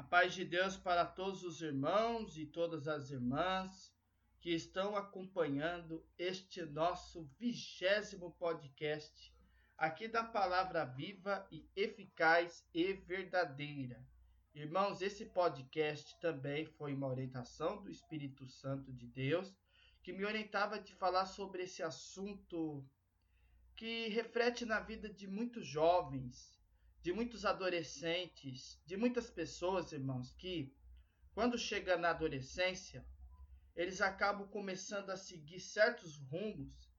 A paz de Deus para todos os irmãos e todas as irmãs que estão acompanhando este nosso vigésimo podcast aqui da palavra viva e eficaz e verdadeira. Irmãos, esse podcast também foi uma orientação do Espírito Santo de Deus que me orientava de falar sobre esse assunto que reflete na vida de muitos jovens, de muitos adolescentes, de muitas pessoas, irmãos, que quando chega na adolescência, eles acabam começando a seguir certos rumos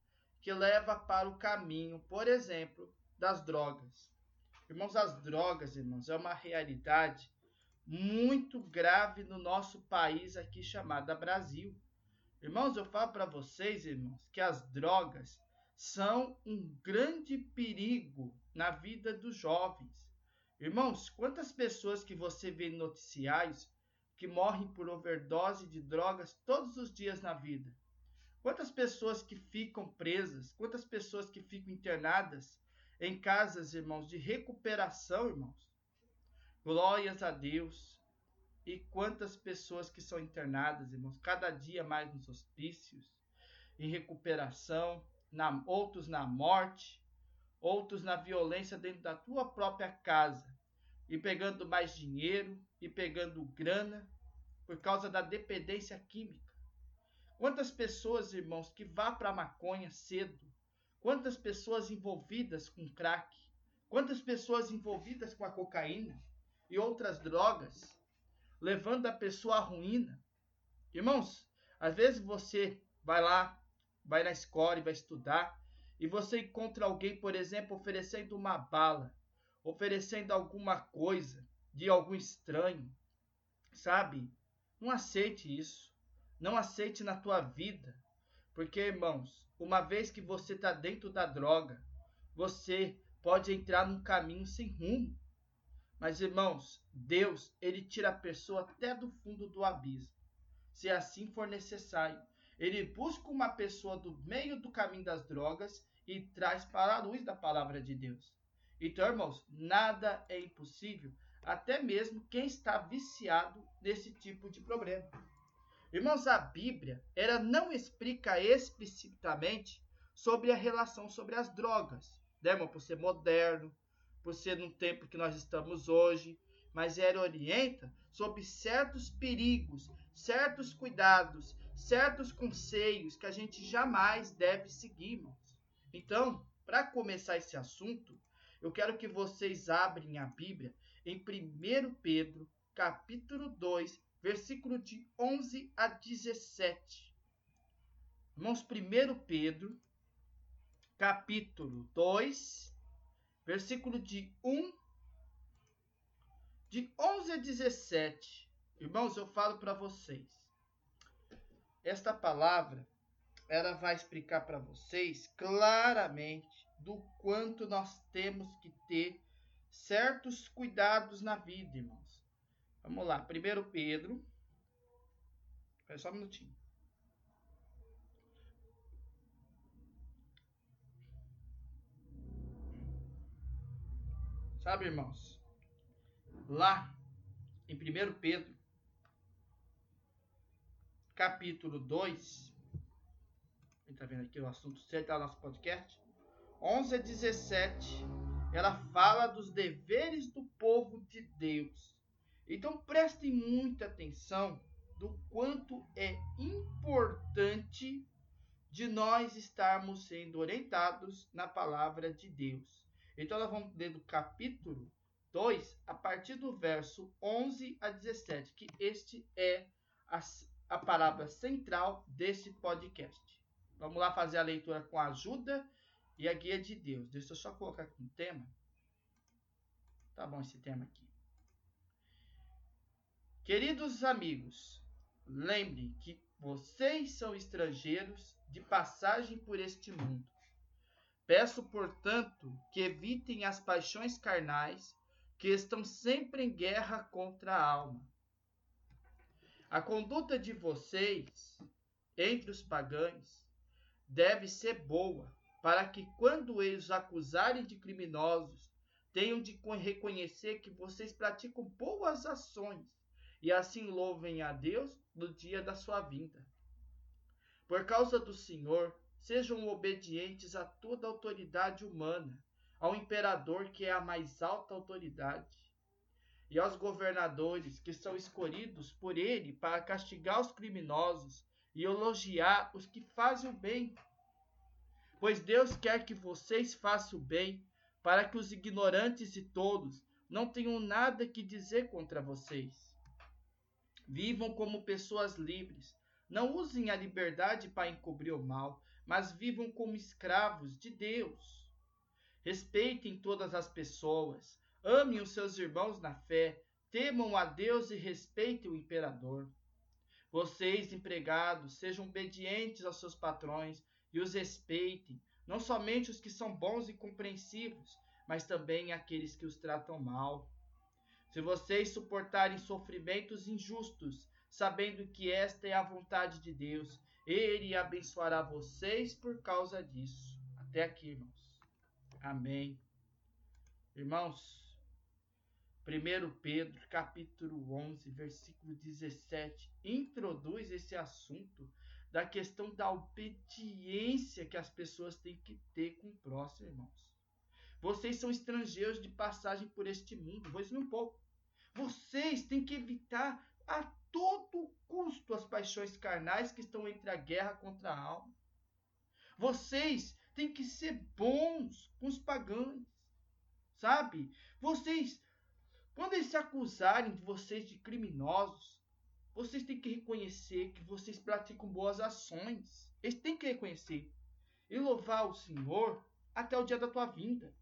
que leva para o caminho, por exemplo, das drogas. Irmãos, as drogas, irmãos, é uma realidade muito grave no nosso país aqui chamada Brasil. Irmãos, eu falo para vocês, irmãos, que as drogas são um grande perigo na vida dos jovens. Irmãos, quantas pessoas que você vê em noticiários que morrem por overdose de drogas todos os dias na vida? Quantas pessoas que ficam presas? Quantas pessoas que ficam internadas em casas, irmãos, de recuperação, irmãos? Glórias a Deus. E quantas pessoas que são internadas, irmãos, cada dia mais nos hospícios, em recuperação, na, outros na morte, outros na violência dentro da tua própria casa, e pegando mais dinheiro e pegando grana por causa da dependência química. Quantas pessoas, irmãos, que vá para a maconha cedo? Quantas pessoas envolvidas com crack? Quantas pessoas envolvidas com a cocaína e outras drogas, levando a pessoa à ruína? Irmãos, às vezes você vai lá, vai na escola e vai estudar, e você encontra alguém, por exemplo, oferecendo uma bala, oferecendo alguma coisa de algum estranho, sabe? Não aceite isso. Não aceite na tua vida. Porque, irmãos, uma vez que você está dentro da droga, você pode entrar num caminho sem rumo. Mas, irmãos, Deus, ele tira a pessoa até do fundo do abismo, se assim for necessário. Ele busca uma pessoa do meio do caminho das drogas e traz para a luz da palavra de Deus. Então, irmãos, nada é impossível, até mesmo quem está viciado nesse tipo de problema. Irmãos, a Bíblia, ela não explica explicitamente sobre a relação sobre as drogas, né, irmão? Por ser moderno, por ser no tempo que nós estamos hoje, mas ela orienta sobre certos perigos, certos cuidados, certos conselhos que a gente jamais deve seguir, irmãos. Então, para começar esse assunto, eu quero que vocês abrem a Bíblia em 1 Pedro, capítulo 2, versículo de 11 a 17. Irmãos, 1 Pedro, capítulo 2, versículo de 1 de 11 a 17. Irmãos, eu falo para vocês. Esta palavra ela vai explicar para vocês claramente do quanto nós temos que ter certos cuidados na vida, irmãos. Vamos lá, 1 Pedro. Espera só um minutinho. Sabe, irmãos? Lá em 1 Pedro, capítulo 2, está vendo aqui o assunto certo do nosso podcast, 11 a 17, ela fala dos deveres do povo de Deus. Então prestem muita atenção do quanto é importante de nós estarmos sendo orientados na palavra de Deus. Então nós vamos ler do capítulo 2, a partir do verso 11 a 17, que este é a, a palavra central desse podcast. Vamos lá fazer a leitura com a ajuda e a guia de Deus. Deixa eu só colocar aqui um tema. Tá bom esse tema aqui. Queridos amigos, lembrem que vocês são estrangeiros de passagem por este mundo. Peço, portanto, que evitem as paixões carnais que estão sempre em guerra contra a alma. A conduta de vocês entre os pagãos deve ser boa, para que quando eles acusarem de criminosos, tenham de reconhecer que vocês praticam boas ações e assim louvem a Deus no dia da sua vinda. Por causa do Senhor, sejam obedientes a toda autoridade humana, ao imperador que é a mais alta autoridade, e aos governadores que são escolhidos por ele para castigar os criminosos e elogiar os que fazem o bem. Pois Deus quer que vocês façam o bem, para que os ignorantes e tolos não tenham nada que dizer contra vocês. Vivam como pessoas livres. Não usem a liberdade para encobrir o mal, mas vivam como escravos de Deus. Respeitem todas as pessoas. Amem os seus irmãos na fé. Temam a Deus e respeitem o imperador. Vocês, empregados, sejam obedientes aos seus patrões e os respeitem, não somente os que são bons e compreensivos, mas também aqueles que os tratam mal. Se vocês suportarem sofrimentos injustos, sabendo que esta é a vontade de Deus, ele abençoará vocês por causa disso. Até aqui, irmãos. Amém. Irmãos, 1 Pedro, capítulo 11, versículo 17, introduz esse assunto da questão da obediência que as pessoas têm que ter com o próximo, irmãos. Vocês são estrangeiros de passagem por este mundo. Vou resumir um pouco. Vocês têm que evitar a todo custo as paixões carnais que estão entre a guerra contra a alma. Vocês têm que ser bons com os pagãos. Sabe? Vocês, quando eles se acusarem de vocês de criminosos, vocês têm que reconhecer que vocês praticam boas ações. Eles têm que reconhecer e louvar o Senhor até o dia da tua vinda.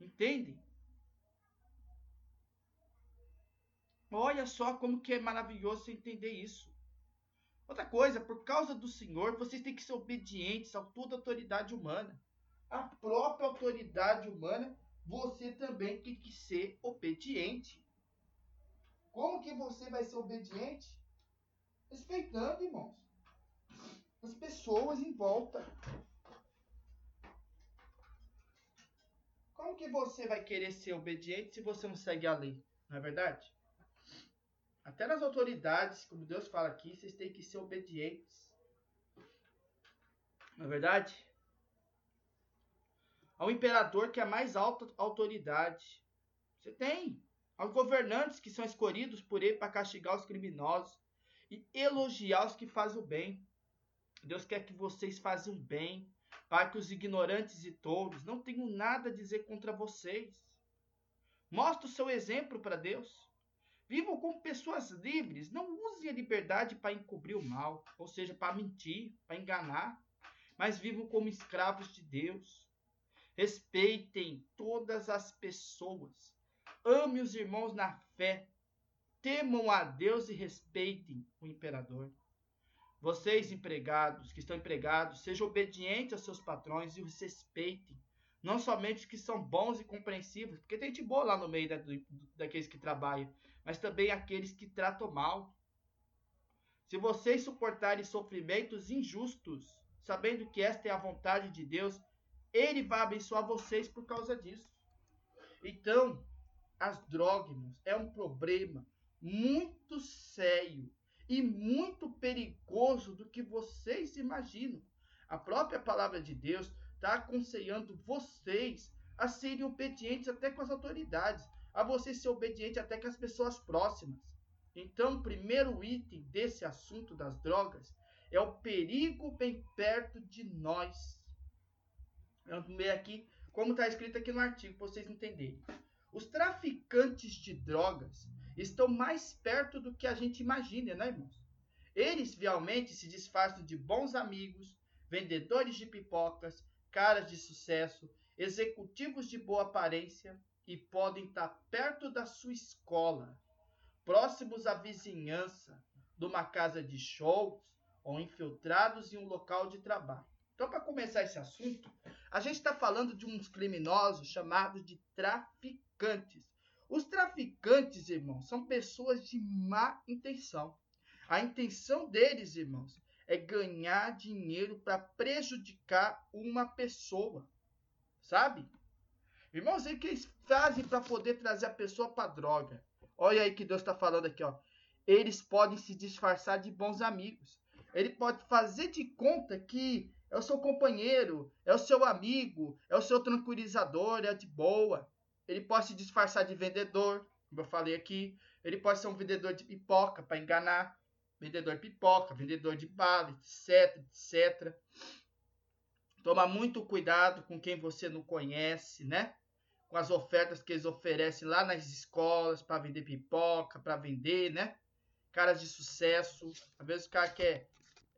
Entendem? Olha só como que é maravilhoso entender isso. Outra coisa, por causa do Senhor, vocês têm que ser obedientes a toda autoridade humana. A própria autoridade humana, você também tem que ser obediente. Como que você vai ser obediente? Respeitando, irmãos. As pessoas em volta. Como que você vai querer ser obediente se você não segue a lei? Não é verdade? Até nas autoridades, como Deus fala aqui, vocês têm que ser obedientes. Não é verdade? Ao imperador que é a mais alta autoridade. Você tem. Aos governantes que são escolhidos por ele para castigar os criminosos e elogiar os que fazem o bem. Deus quer que vocês façam bem, para que os ignorantes e tolos não tenham nada a dizer contra vocês. Mostre o seu exemplo para Deus. Vivam como pessoas livres. Não usem a liberdade para encobrir o mal, ou seja, para mentir, para enganar. Mas vivam como escravos de Deus. Respeitem todas as pessoas. Ame os irmãos na fé. Temam a Deus e respeitem o imperador. Vocês, empregados, que estão empregados, sejam obedientes aos seus patrões e os respeitem. Não somente os que são bons e compreensivos, porque tem gente boa lá no meio da, daqueles que trabalham, mas também aqueles que tratam mal. Se vocês suportarem sofrimentos injustos, sabendo que esta é a vontade de Deus, Ele vai abençoar vocês por causa disso. Então, as drogas é um problema muito sério e muito perigoso do que vocês imaginam. A própria palavra de Deus está aconselhando vocês a serem obedientes até com as autoridades a você ser obediente até com as pessoas próximas. Então, o primeiro item desse assunto das drogas é o perigo bem perto de nós. Vamos ver aqui como está escrito aqui no artigo para vocês entenderem. Os traficantes de drogas estão mais perto do que a gente imagina, né, irmãos? Eles realmente se disfarçam de bons amigos, vendedores de pipocas, caras de sucesso, executivos de boa aparência, e podem estar perto da sua escola, próximos à vizinhança, de uma casa de shows ou infiltrados em um local de trabalho. Então, para começar esse assunto, a gente está falando de uns criminosos chamados de traficantes. Os traficantes, irmãos, são pessoas de má intenção. A intenção deles, irmãos, é ganhar dinheiro para prejudicar uma pessoa, sabe? Irmãos, o que eles fazem para poder trazer a pessoa para droga? Olha aí que Deus está falando aqui, ó. Eles podem se disfarçar de bons amigos. Ele pode fazer de conta que é o seu companheiro, é o seu amigo, é o seu tranquilizador, é de boa. Ele pode se disfarçar de vendedor, como eu falei aqui. Ele pode ser um vendedor de pipoca para enganar. Vendedor de pipoca, vendedor de bala, etc, etc. Toma muito cuidado com quem você não conhece, né? Com as ofertas que eles oferecem lá nas escolas para vender pipoca, para vender, né? Caras de sucesso. Às vezes o cara quer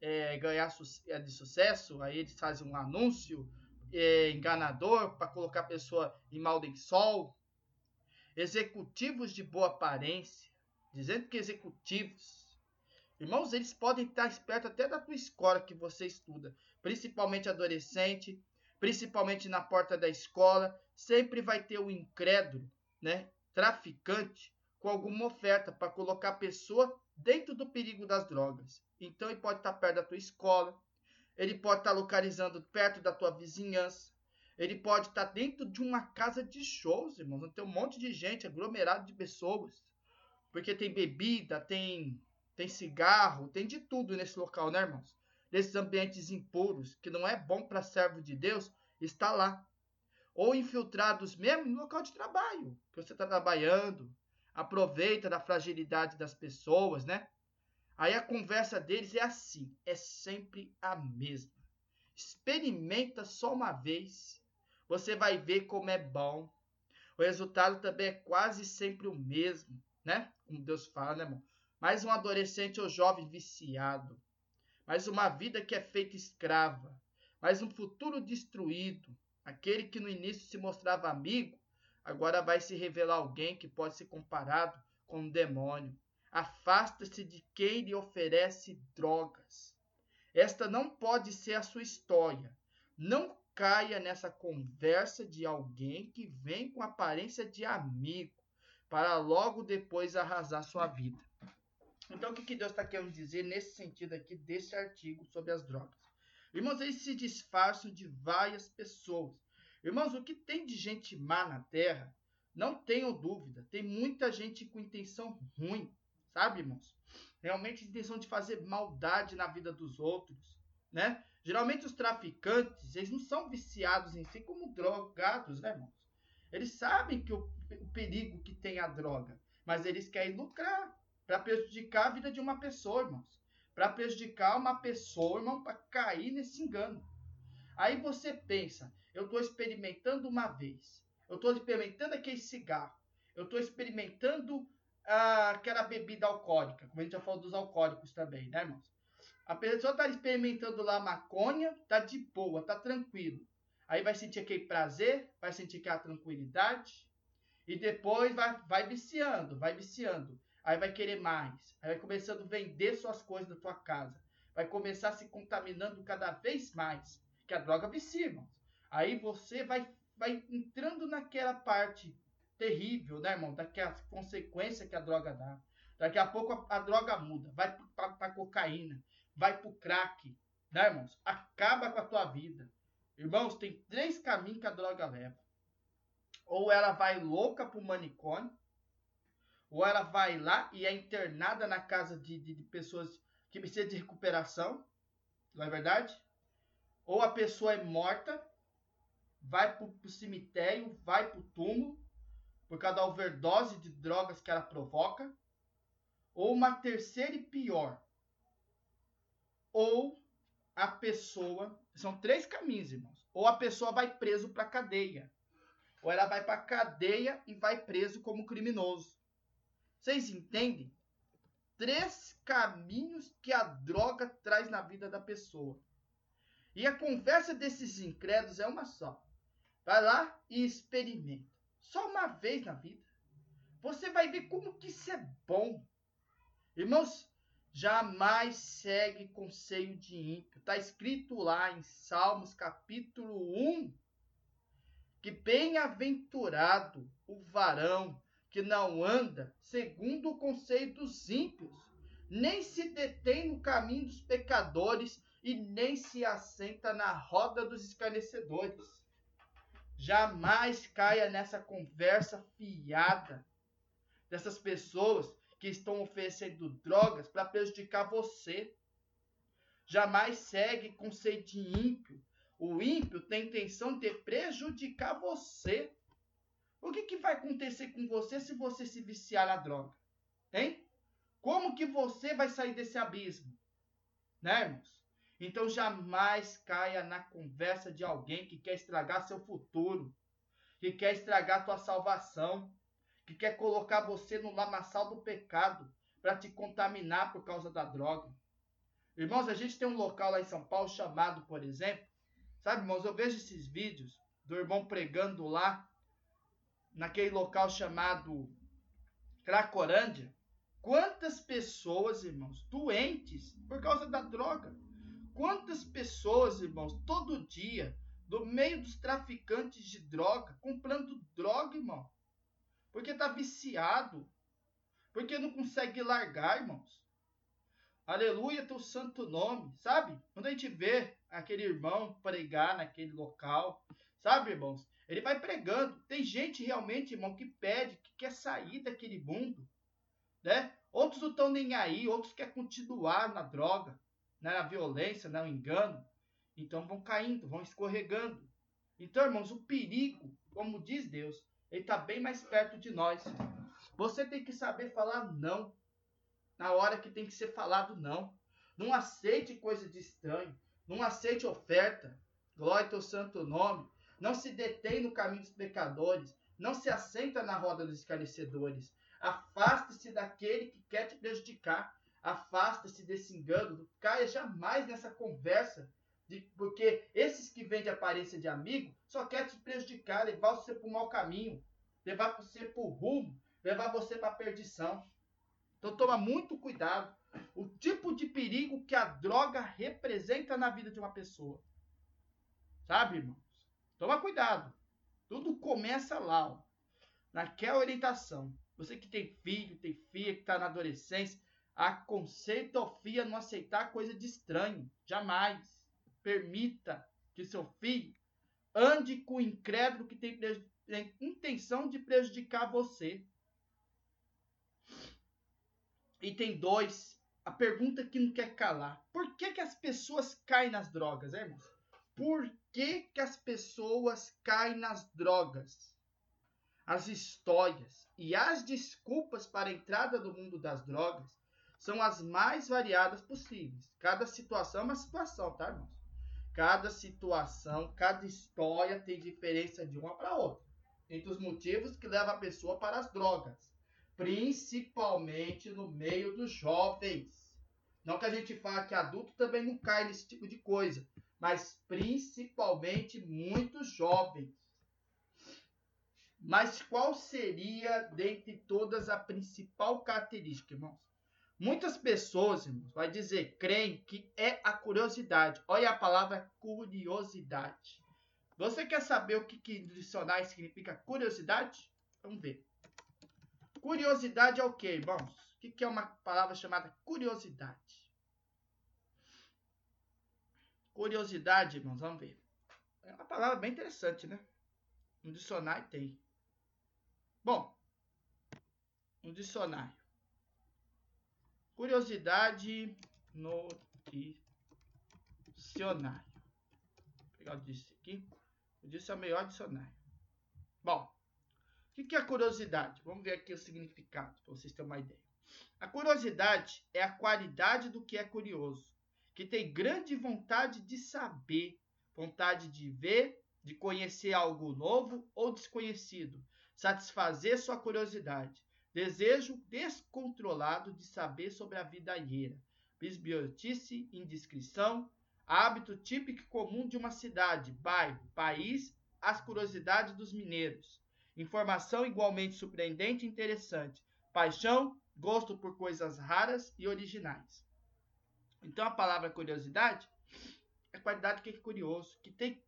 é, ganhar é, de sucesso, aí eles fazem um anúncio é, enganador para colocar a pessoa em mal de sol. Executivos de boa aparência, dizendo que executivos, irmãos, eles podem estar espertos até da tua escola que você estuda, principalmente adolescente, principalmente na porta da escola, sempre vai ter o um incrédulo, né, traficante, com alguma oferta para colocar a pessoa dentro do perigo das drogas. Então ele pode estar perto da tua escola, ele pode estar localizando perto da tua vizinhança, ele pode estar dentro de uma casa de shows, irmãos. Tem um monte de gente, aglomerado de pessoas. Porque tem bebida, tem, tem cigarro, tem de tudo nesse local, né, irmãos? Nesses ambientes impuros, que não é bom para servo de Deus, está lá. Ou infiltrados mesmo no local de trabalho, que você está trabalhando, aproveita da fragilidade das pessoas, né? Aí a conversa deles é assim, é sempre a mesma. Experimenta só uma vez, você vai ver como é bom. O resultado também é quase sempre o mesmo, né? Como Deus fala, né, irmão? Mais um adolescente ou jovem viciado. Mais uma vida que é feita escrava. Mais um futuro destruído. Aquele que no início se mostrava amigo, agora vai se revelar alguém que pode ser comparado com um demônio. Afasta-se de quem lhe oferece drogas. Esta não pode ser a sua história. Não caia nessa conversa de alguém que vem com aparência de amigo para logo depois arrasar sua vida. Então, o que, que Deus está querendo dizer nesse sentido aqui desse artigo sobre as drogas? Irmãos, eles se disfarçam de várias pessoas. Irmãos, o que tem de gente má na terra, não tenham dúvida, tem muita gente com intenção ruim. Sabe, irmãos? Realmente intenção de fazer maldade na vida dos outros, né? Geralmente os traficantes, eles não são viciados em si como drogados, né, irmãos? Eles sabem que o, o perigo que tem a droga, mas eles querem lucrar para prejudicar a vida de uma pessoa, irmãos. Para prejudicar uma pessoa, irmão, para cair nesse engano. Aí você pensa, eu estou experimentando uma vez, eu estou experimentando aquele cigarro, eu estou experimentando aquela bebida alcoólica, como a gente já falou dos alcoólicos também, né, irmãos? A pessoa está experimentando lá maconha, tá de boa, tá tranquilo. Aí vai sentir aquele prazer, vai sentir aquela tranquilidade, e depois vai, vai viciando, vai viciando. Aí vai querer mais, aí vai começando a vender suas coisas da tua casa, vai começar se contaminando cada vez mais, que a droga vicia, irmãos. Aí você vai, vai entrando naquela parte terrível, né, irmão? Daquela consequência que a droga dá. Daqui a pouco a, a droga muda, vai para cocaína, vai para o crack, né, irmãos? Acaba com a tua vida. Irmãos, tem três caminhos que a droga leva. Ou ela vai louca para o manicômio, ou ela vai lá e é internada na casa de, de, de pessoas que precisam de recuperação, não é verdade? Ou a pessoa é morta, vai para o cemitério, vai para o túmulo, por causa da overdose de drogas que ela provoca, ou uma terceira e pior, ou a pessoa, são três caminhos, irmãos. Ou a pessoa vai preso para cadeia, ou ela vai para cadeia e vai preso como criminoso. Vocês entendem? Três caminhos que a droga traz na vida da pessoa. E a conversa desses incrédulos é uma só. Vai lá e experimenta. Só uma vez na vida. Você vai ver como que isso é bom. Irmãos, jamais segue conselho de ímpio. Está escrito lá em Salmos capítulo 1 que bem-aventurado o varão que não anda segundo o conselho dos ímpios, nem se detém no caminho dos pecadores e nem se assenta na roda dos escarnecedores. Jamais caia nessa conversa fiada dessas pessoas que estão oferecendo drogas para prejudicar você. Jamais segue com sede ímpio. O ímpio tem intenção de prejudicar você. O que, que vai acontecer com você se você se viciar na droga? Hein? Como que você vai sair desse abismo? Né, irmãos? Então jamais caia na conversa de alguém que quer estragar seu futuro, que quer estragar tua salvação, que quer colocar você no lamaçal do pecado para te contaminar por causa da droga. Irmãos, a gente tem um local lá em São Paulo chamado, por exemplo, sabe, irmãos, eu vejo esses vídeos do irmão pregando lá naquele local chamado Cracorândia. Quantas pessoas, irmãos, doentes por causa da droga? Quantas pessoas, irmãos, todo dia, do meio dos traficantes de droga, comprando droga, irmão? Porque tá viciado. Porque não consegue largar, irmãos. Aleluia, teu santo nome, sabe? Quando a gente vê aquele irmão pregar naquele local, sabe, irmãos? Ele vai pregando. Tem gente realmente, irmão, que pede, que quer sair daquele mundo, né? Outros não estão nem aí, outros querem continuar na droga? Na violência, no engano. Então vão caindo, vão escorregando. Então, irmãos, o perigo, como diz Deus, ele está bem mais perto de nós. Você tem que saber falar não. Na hora que tem que ser falado não. Não aceite coisa de estranho. Não aceite oferta. Glória ao teu santo nome. Não se detém no caminho dos pecadores. Não se assenta na roda dos esclarecedores. Afaste-se daquele que quer te prejudicar. Afaste-se desse engano. Caia jamais nessa conversa de, porque esses que vêm de aparência de amigo só querem te prejudicar, levar você para o mau caminho, levar você para o rumo, levar você para a perdição. Então toma muito cuidado. O tipo de perigo que a droga representa na vida de uma pessoa. Sabe, irmãos? Toma cuidado. Tudo começa lá, ó, naquela orientação. Você que tem filho, tem filha, que está na adolescência, a filha não aceitar coisa de estranho. Jamais permita que seu filho ande com o incrédulo que tem, tem intenção de prejudicar você. Item 2. A pergunta que não quer calar. Por que, que as pessoas caem nas drogas, é, irmãos? Por que, que as pessoas caem nas drogas? As histórias e as desculpas para a entrada no mundo das drogas são as mais variadas possíveis. Cada situação é uma situação, tá, irmãos? Cada situação, cada história tem diferença de uma para outra. Entre os motivos que levam a pessoa para as drogas, principalmente no meio dos jovens. Não que a gente fale que adulto também não cai nesse tipo de coisa, mas principalmente muitos jovens. Mas qual seria, dentre todas, a principal característica, irmãos? Muitas pessoas, irmãos, vai dizer, creem que é a curiosidade. Olha a palavra curiosidade. Você quer saber o que, que dicionário significa curiosidade? Vamos ver. Curiosidade é o que, irmãos? O que, que é uma palavra chamada curiosidade? Curiosidade, irmãos, vamos ver. É uma palavra bem interessante, né? No dicionário tem. Bom, no dicionário. Curiosidade no dicionário. Vou pegar o disso aqui. O disso é o melhor dicionário. Bom, o que é curiosidade? Vamos ver aqui o significado, para vocês terem uma ideia. A curiosidade é a qualidade do que é curioso, que tem grande vontade de saber, vontade de ver, de conhecer algo novo ou desconhecido, satisfazer sua curiosidade. Desejo descontrolado de saber sobre a vida alheia. Bisbiotice, indiscrição, hábito típico comum de uma cidade, bairro, país, as curiosidades dos mineiros. Informação igualmente surpreendente e interessante. Paixão, gosto por coisas raras e originais. Então a palavra curiosidade é qualidade que é curioso, que tem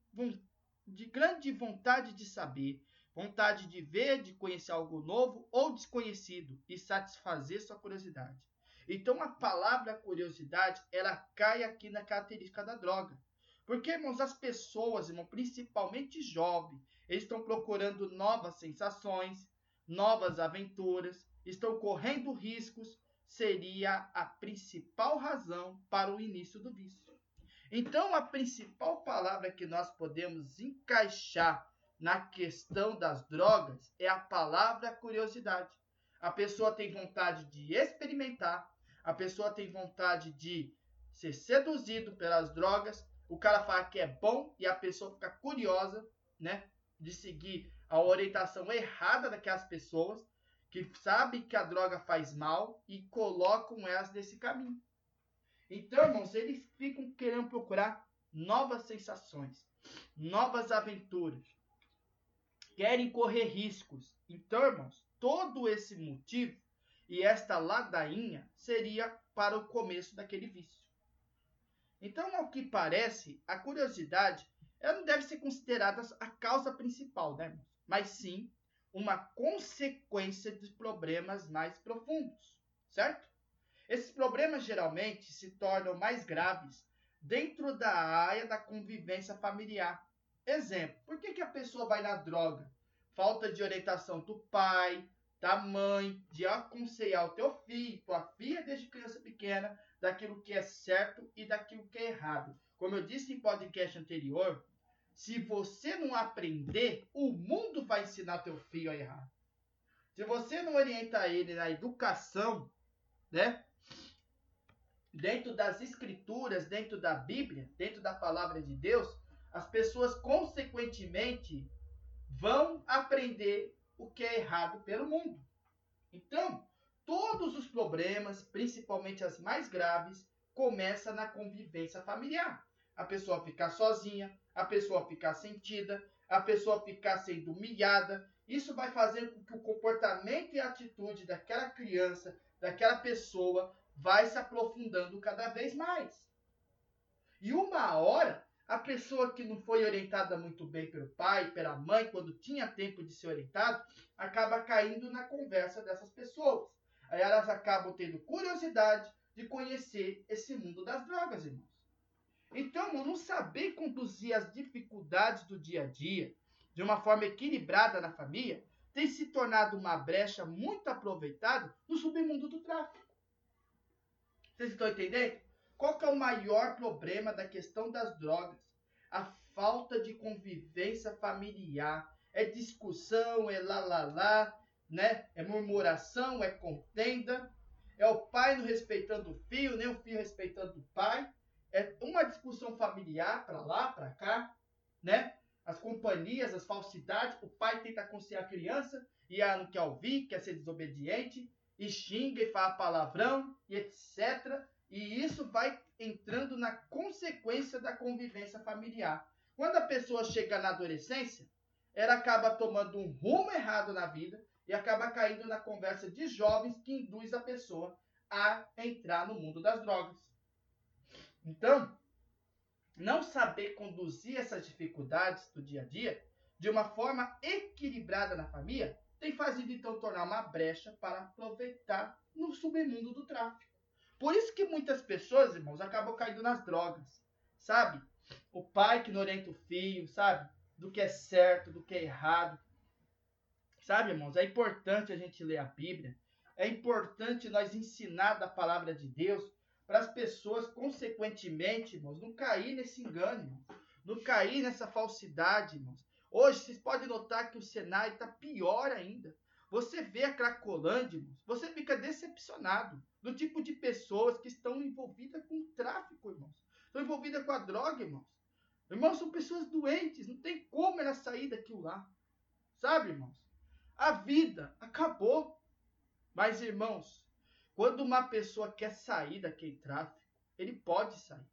de grande vontade de saber, vontade de ver, de conhecer algo novo ou desconhecido e satisfazer sua curiosidade. Então a palavra curiosidade, ela cai aqui na característica da droga. Porque, irmãos, as pessoas, irmão, principalmente jovens, estão procurando novas sensações, novas aventuras, estão correndo riscos, seria a principal razão para o início do vício. Então, a principal palavra que nós podemos encaixar na questão das drogas é a palavra curiosidade. A pessoa tem vontade de experimentar, a pessoa tem vontade de ser seduzido pelas drogas, o cara fala que é bom e a pessoa fica curiosa, né, de seguir a orientação errada daquelas pessoas que sabem que a droga faz mal e colocam elas nesse caminho. Então, irmãos, eles ficam querendo procurar novas sensações, novas aventuras, querem correr riscos. Então, irmãos, todo esse motivo e esta ladainha seria para o começo daquele vício. Então, ao que parece, a curiosidade ela não deve ser considerada a causa principal, né, irmãos? mas sim uma consequência de problemas mais profundos, certo? Esses problemas geralmente se tornam mais graves dentro da área da convivência familiar. Exemplo, por que, que a pessoa vai na droga? Falta de orientação do pai, da mãe, de aconselhar o teu filho, tua filha desde criança pequena, daquilo que é certo e daquilo que é errado. Como eu disse em podcast anterior, se você não aprender, o mundo vai ensinar teu filho a errar. Se você não orienta ele na educação, né? dentro das escrituras, dentro da Bíblia, dentro da palavra de Deus, as pessoas consequentemente vão aprender o que é errado pelo mundo. Então, todos os problemas, principalmente as mais graves, começam na convivência familiar. A pessoa ficar sozinha, a pessoa ficar sentida, a pessoa ficar sendo humilhada. Isso vai fazer com que o comportamento e a atitude daquela criança, daquela pessoa, vai se aprofundando cada vez mais. E uma hora, a pessoa que não foi orientada muito bem pelo pai, pela mãe, quando tinha tempo de ser orientado, acaba caindo na conversa dessas pessoas. Aí elas acabam tendo curiosidade de conhecer esse mundo das drogas, irmãos. Então, não saber conduzir as dificuldades do dia a dia de uma forma equilibrada na família tem se tornado uma brecha muito aproveitada no submundo do tráfico. Vocês estão entendendo? Qual que é o maior problema da questão das drogas? A falta de convivência familiar. É discussão, é lá lá lá, né? É murmuração, é contenda. É o pai não respeitando o filho, nem o filho respeitando o pai. É uma discussão familiar para lá, para cá, né? As companhias, as falsidades, o pai tenta aconselhar a criança e ela não quer ouvir, quer ser desobediente e xinga e fala palavrão e etc. E isso vai entrando na consequência da convivência familiar. Quando a pessoa chega na adolescência, ela acaba tomando um rumo errado na vida e acaba caindo na conversa de jovens que induz a pessoa a entrar no mundo das drogas. Então, não saber conduzir essas dificuldades do dia a dia de uma forma equilibrada na família tem fazido então tornar uma brecha para aproveitar no submundo do tráfico. Por isso que muitas pessoas, irmãos, acabam caindo nas drogas, sabe? O pai que não orienta o filho, sabe? Do que é certo, do que é errado. Sabe, irmãos, é importante a gente ler a Bíblia. É importante nós ensinar da palavra de Deus para as pessoas, consequentemente, irmãos, não cair nesse engano, irmãos. Não cair nessa falsidade, irmãos. Hoje, vocês podem notar que o cenário está pior ainda. Você vê a Cracolândia, você fica decepcionado do tipo de pessoas que estão envolvidas com tráfico, irmãos. Estão envolvidas com a droga, irmãos. Irmãos, são pessoas doentes, não tem como elas sair daquilo lá. Sabe, irmãos? A vida acabou. Mas, irmãos, quando uma pessoa quer sair daquele tráfico, ele pode sair.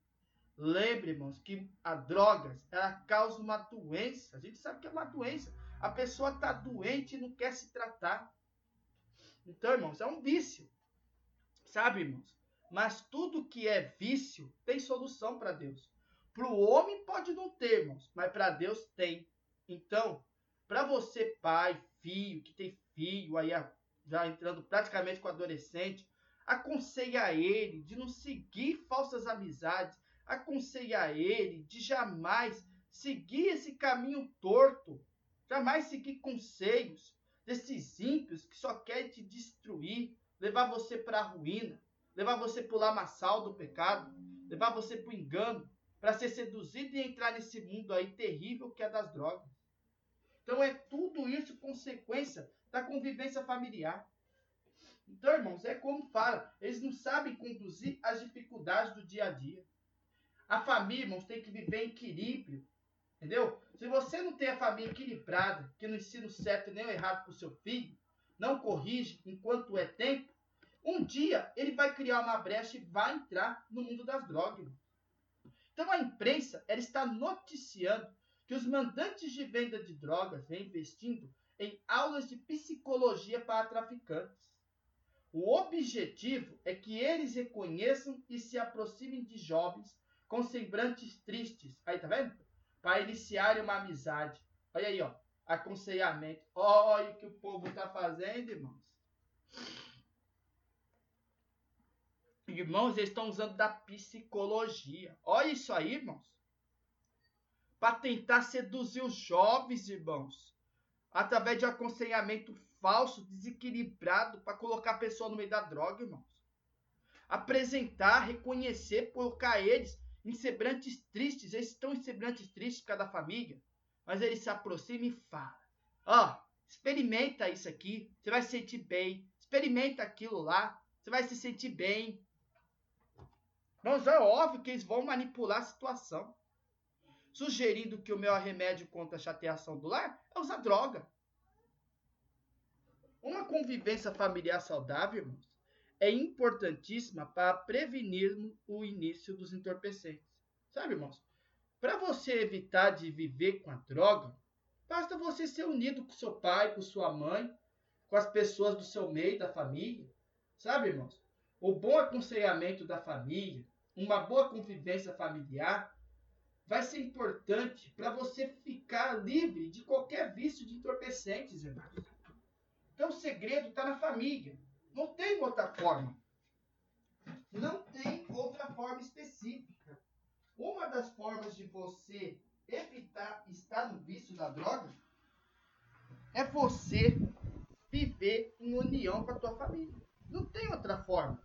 Lembre, irmãos, que a drogas, ela causa uma doença. A gente sabe que é uma doença. A pessoa está doente e não quer se tratar. Então, irmãos, é um vício. Sabe, irmãos? Mas tudo que é vício tem solução para Deus. Para o homem pode não ter, irmãos, mas para Deus tem. Então, para você, pai, filho, que tem filho, aí já entrando praticamente com adolescente, aconselha ele de não seguir falsas amizades, aconselhar ele de jamais seguir esse caminho torto, jamais seguir conselhos desses ímpios que só querem te destruir, levar você para a ruína, levar você para o lamaçal do pecado, levar você para o engano, para ser seduzido e entrar nesse mundo aí terrível que é das drogas. Então é tudo isso consequência da convivência familiar. Então, irmãos, é como fala, eles não sabem conduzir as dificuldades do dia a dia. A família, irmãos, tem que viver em equilíbrio. Entendeu? Se você não tem a família equilibrada, que não ensina o certo nem o errado para o seu filho, não corrige enquanto é tempo, um dia ele vai criar uma brecha e vai entrar no mundo das drogas. Então a imprensa ela está noticiando que os mandantes de venda de drogas vêm investindo em aulas de psicologia para traficantes. O objetivo é que eles reconheçam e se aproximem de jovens com semblantes tristes. Aí, tá vendo? Para iniciarem uma amizade. Olha aí, ó. Aconselhamento. Olha o que o povo tá fazendo, irmãos. Irmãos, eles estão usando da psicologia. Olha isso aí, irmãos. Para tentar seduzir os jovens, irmãos. Através de aconselhamento falso, desequilibrado, para colocar a pessoa no meio da droga, irmãos. Apresentar, reconhecer, colocar eles em semblantes tristes. Eles estão em tristes por causa da família. Mas eles se aproximam e falam. Ó, oh, experimenta isso aqui. Você vai se sentir bem. Experimenta aquilo lá. Você vai se sentir bem. Mas é óbvio que eles vão manipular a situação. Sugerindo que o meu remédio contra a chateação do lar é usar droga. Uma convivência familiar saudável, irmãos, é importantíssima para prevenirmos o início dos entorpecentes. Sabe, irmãos? Para você evitar de viver com a droga, basta você ser unido com seu pai, com sua mãe, com as pessoas do seu meio, da família. Sabe, irmãos? O bom aconselhamento da família, uma boa convivência familiar vai ser importante para você ficar livre de qualquer vício de entorpecentes, irmãos. Então o segredo está na família. Não tem outra forma. Não tem outra forma específica. Uma das formas de você evitar estar no vício da droga é você viver em união com a tua família. Não tem outra forma.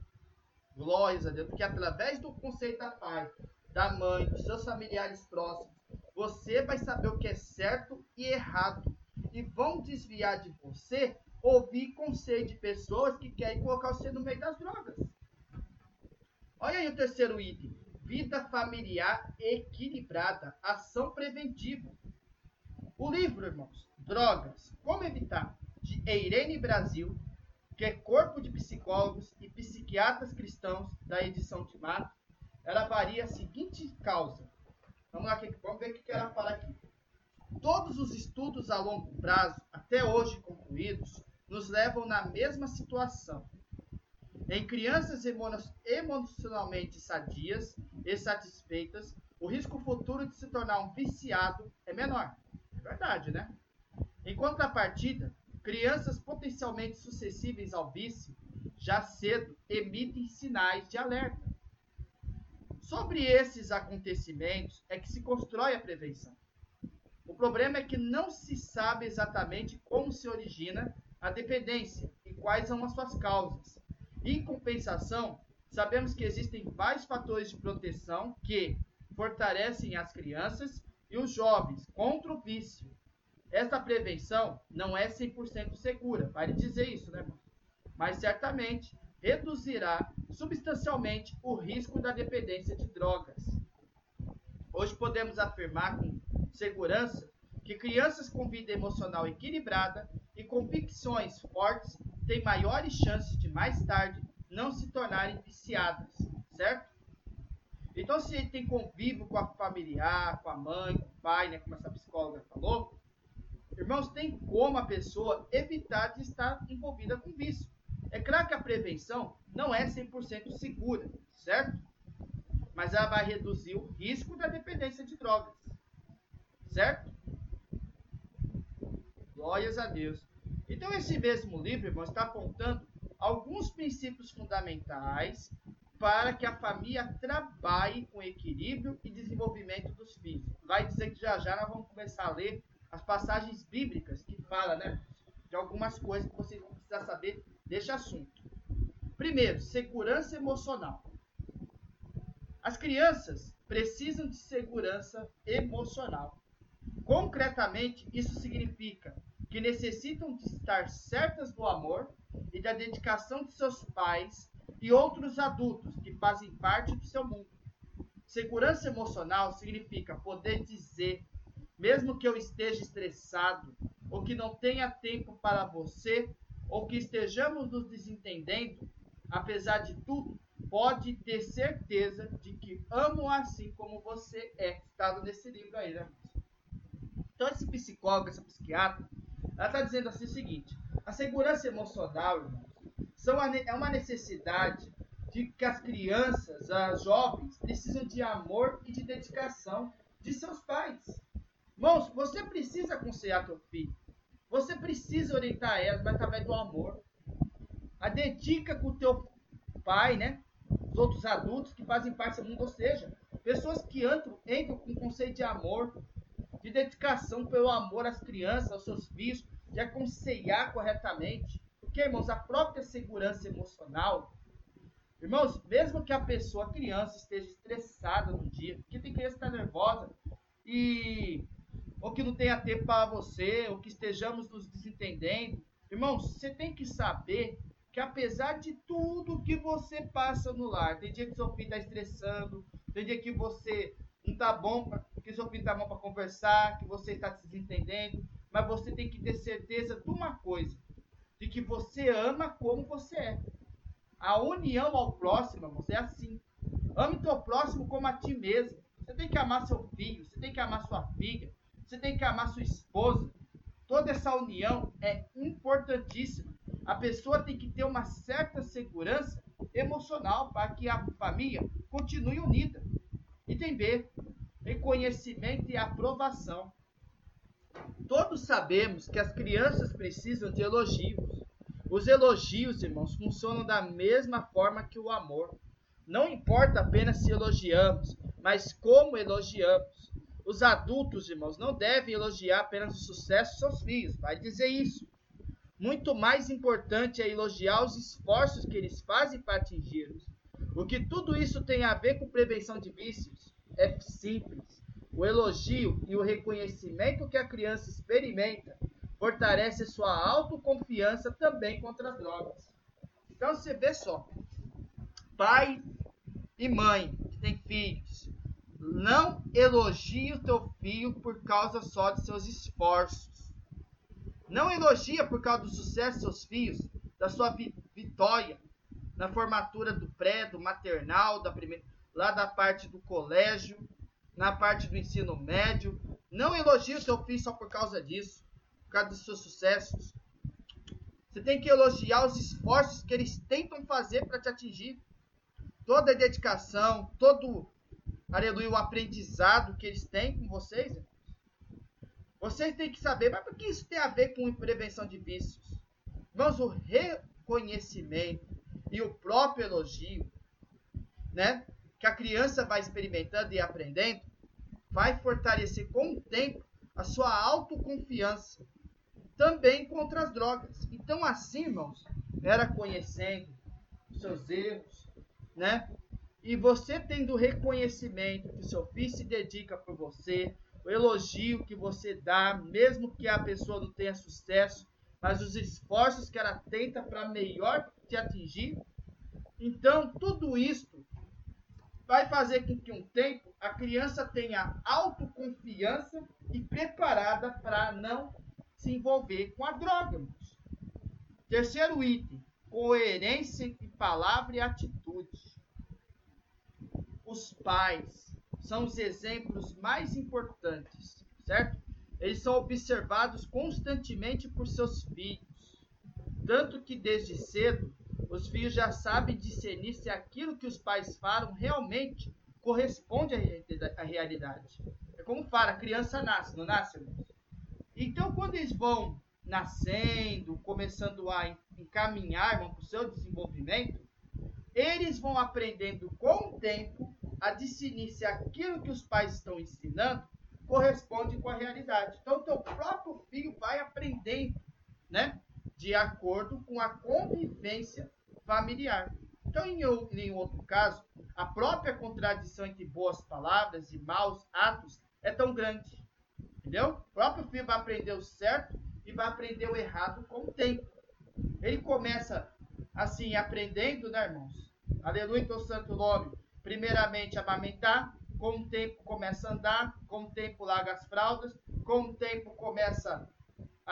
Glórias a Deus, porque através do conceito da pai, da mãe, dos seus familiares próximos, você vai saber o que é certo e errado. E vão desviar de você ouvir conselho de pessoas que querem colocar você no meio das drogas. Olha aí o terceiro item. Vida familiar equilibrada. Ação preventiva. O livro, irmãos, Drogas, Como Evitar, de Eirene Brasil, que é corpo de psicólogos e psiquiatras cristãos da edição de Mato, ela varia a seguinte causa. Vamos lá, vamos ver o que ela fala aqui. Todos os estudos a longo prazo, até hoje concluídos, nos levam na mesma situação. Em crianças emocionalmente sadias e satisfeitas, o risco futuro de se tornar um viciado é menor. É verdade, né? Em contrapartida, Crianças potencialmente suscetíveis ao vício já cedo emitem sinais de alerta. Sobre esses acontecimentos é que se constrói a prevenção. O problema é que não se sabe exatamente como se origina a dependência e quais são as suas causas. Em compensação, sabemos que existem vários fatores de proteção que fortalecem as crianças e os jovens contra o vício essa prevenção não é 100% segura, vale dizer isso, né, irmão? Mas certamente reduzirá substancialmente o risco da dependência de drogas. Hoje podemos afirmar com segurança que crianças com vida emocional equilibrada e convicções fortes têm maiores chances de mais tarde não se tornarem viciadas, certo? Então, se ele tem convívio com a familiar, com a mãe, com o pai, né, como essa psicóloga falou, Irmãos, tem como a pessoa evitar de estar envolvida com vício. É claro que a prevenção não é 100% segura, certo? Mas ela vai reduzir o risco da dependência de drogas, certo? Glórias a Deus. Então, esse mesmo livro, irmãos, está apontando alguns princípios fundamentais para que a família trabalhe com equilíbrio e desenvolvimento dos filhos. Vai dizer que já já nós vamos começar a ler as passagens bíblicas que fala, né, de algumas coisas que vocês vão precisar saber deste assunto. Primeiro, segurança emocional. As crianças precisam de segurança emocional. Concretamente, isso significa que necessitam de estar certas do amor e da dedicação de seus pais e outros adultos que fazem parte do seu mundo. Segurança emocional significa poder dizer, mesmo que eu esteja estressado, ou que não tenha tempo para você, ou que estejamos nos desentendendo, apesar de tudo, pode ter certeza de que amo assim como você é. Estado nesse livro aí, né? Então, esse psicólogo, essa psiquiatra, ela está dizendo assim o seguinte: a segurança emocional, são é uma necessidade de que as crianças, as jovens, precisam de amor e de dedicação de seus pais. Irmãos, você precisa aconselhar teu filho. Você precisa orientar ela através do amor. A dedica com o teu pai, né? Os outros adultos que fazem parte do mundo, ou seja, pessoas que entram, entram com conceito de amor, de dedicação pelo amor às crianças, aos seus filhos, de aconselhar corretamente. Porque, irmãos, a própria segurança emocional, irmãos, mesmo que a pessoa, a criança, esteja estressada no dia, porque tem criança que está nervosa e ou que não tenha tempo para você, ou que estejamos nos desentendendo. Irmãos, você tem que saber que apesar de tudo que você passa no lar, tem dia que seu filho está estressando, tem dia que você não está bom, que seu filho está bom para conversar, que você está se desentendendo, mas você tem que ter certeza de uma coisa, de que você ama como você é. A união ao próximo, irmãos, é assim. Ame teu próximo como a ti mesmo. Você tem que amar seu filho, você tem que amar sua filha, você tem que amar sua esposa. Toda essa união é importantíssima. A pessoa tem que ter uma certa segurança emocional para que a família continue unida. Item B, reconhecimento e aprovação. Todos sabemos que as crianças precisam de elogios. Os elogios, irmãos, funcionam da mesma forma que o amor. Não importa apenas se elogiamos, mas como elogiamos. Os adultos, irmãos, não devem elogiar apenas o sucesso de seus filhos. Vai dizer isso. Muito mais importante é elogiar os esforços que eles fazem para atingi-los. O que tudo isso tem a ver com prevenção de vícios? É simples. O elogio e o reconhecimento que a criança experimenta fortalece sua autoconfiança também contra as drogas. Então você vê só, pai e mãe que têm filhos, não elogie o teu filho por causa só de seus esforços. Não elogia por causa do sucesso dos seus filhos, da sua vitória na formatura do pré, do maternal, da primeira, lá da parte do colégio, na parte do ensino médio. Não elogie o teu filho só por causa disso, por causa dos seus sucessos. Você tem que elogiar os esforços que eles tentam fazer para te atingir. Toda a dedicação, todo aleluia, o aprendizado que eles têm com vocês. Vocês têm que saber, mas por que isso tem a ver com prevenção de vícios? Vamos o reconhecimento e o próprio elogio, né? Que a criança vai experimentando e aprendendo, vai fortalecer com o tempo a sua autoconfiança, também contra as drogas. Então, assim, irmãos, era conhecendo os seus erros, né? E você tendo o reconhecimento que seu filho se dedica por você, o elogio que você dá, mesmo que a pessoa não tenha sucesso, mas os esforços que ela tenta para melhor te atingir. Então, tudo isso vai fazer com que um tempo a criança tenha autoconfiança e preparada para não se envolver com a droga. Terceiro item: coerência entre palavra e atitude os pais são os exemplos mais importantes, certo? Eles são observados constantemente por seus filhos. Tanto que desde cedo, os filhos já sabem discernir se aquilo que os pais falam realmente corresponde à realidade. É como fala, a criança nasce, não nasce, irmãos? Então, quando eles vão nascendo, começando a encaminhar para o seu desenvolvimento, eles vão aprendendo com o tempo a discernir se aquilo que os pais estão ensinando corresponde com a realidade. Então, o teu próprio filho vai aprendendo, né? De acordo com a convivência familiar. Então, em, em outro caso, a própria contradição entre boas palavras e maus atos é tão grande. Entendeu? O próprio filho vai aprender o certo e vai aprender o errado com o tempo. Ele começa assim, aprendendo, né, irmãos? Aleluia, teu santo nome. Primeiramente, amamentar. Com o tempo começa a andar. Com o tempo larga as fraldas. Com o tempo começa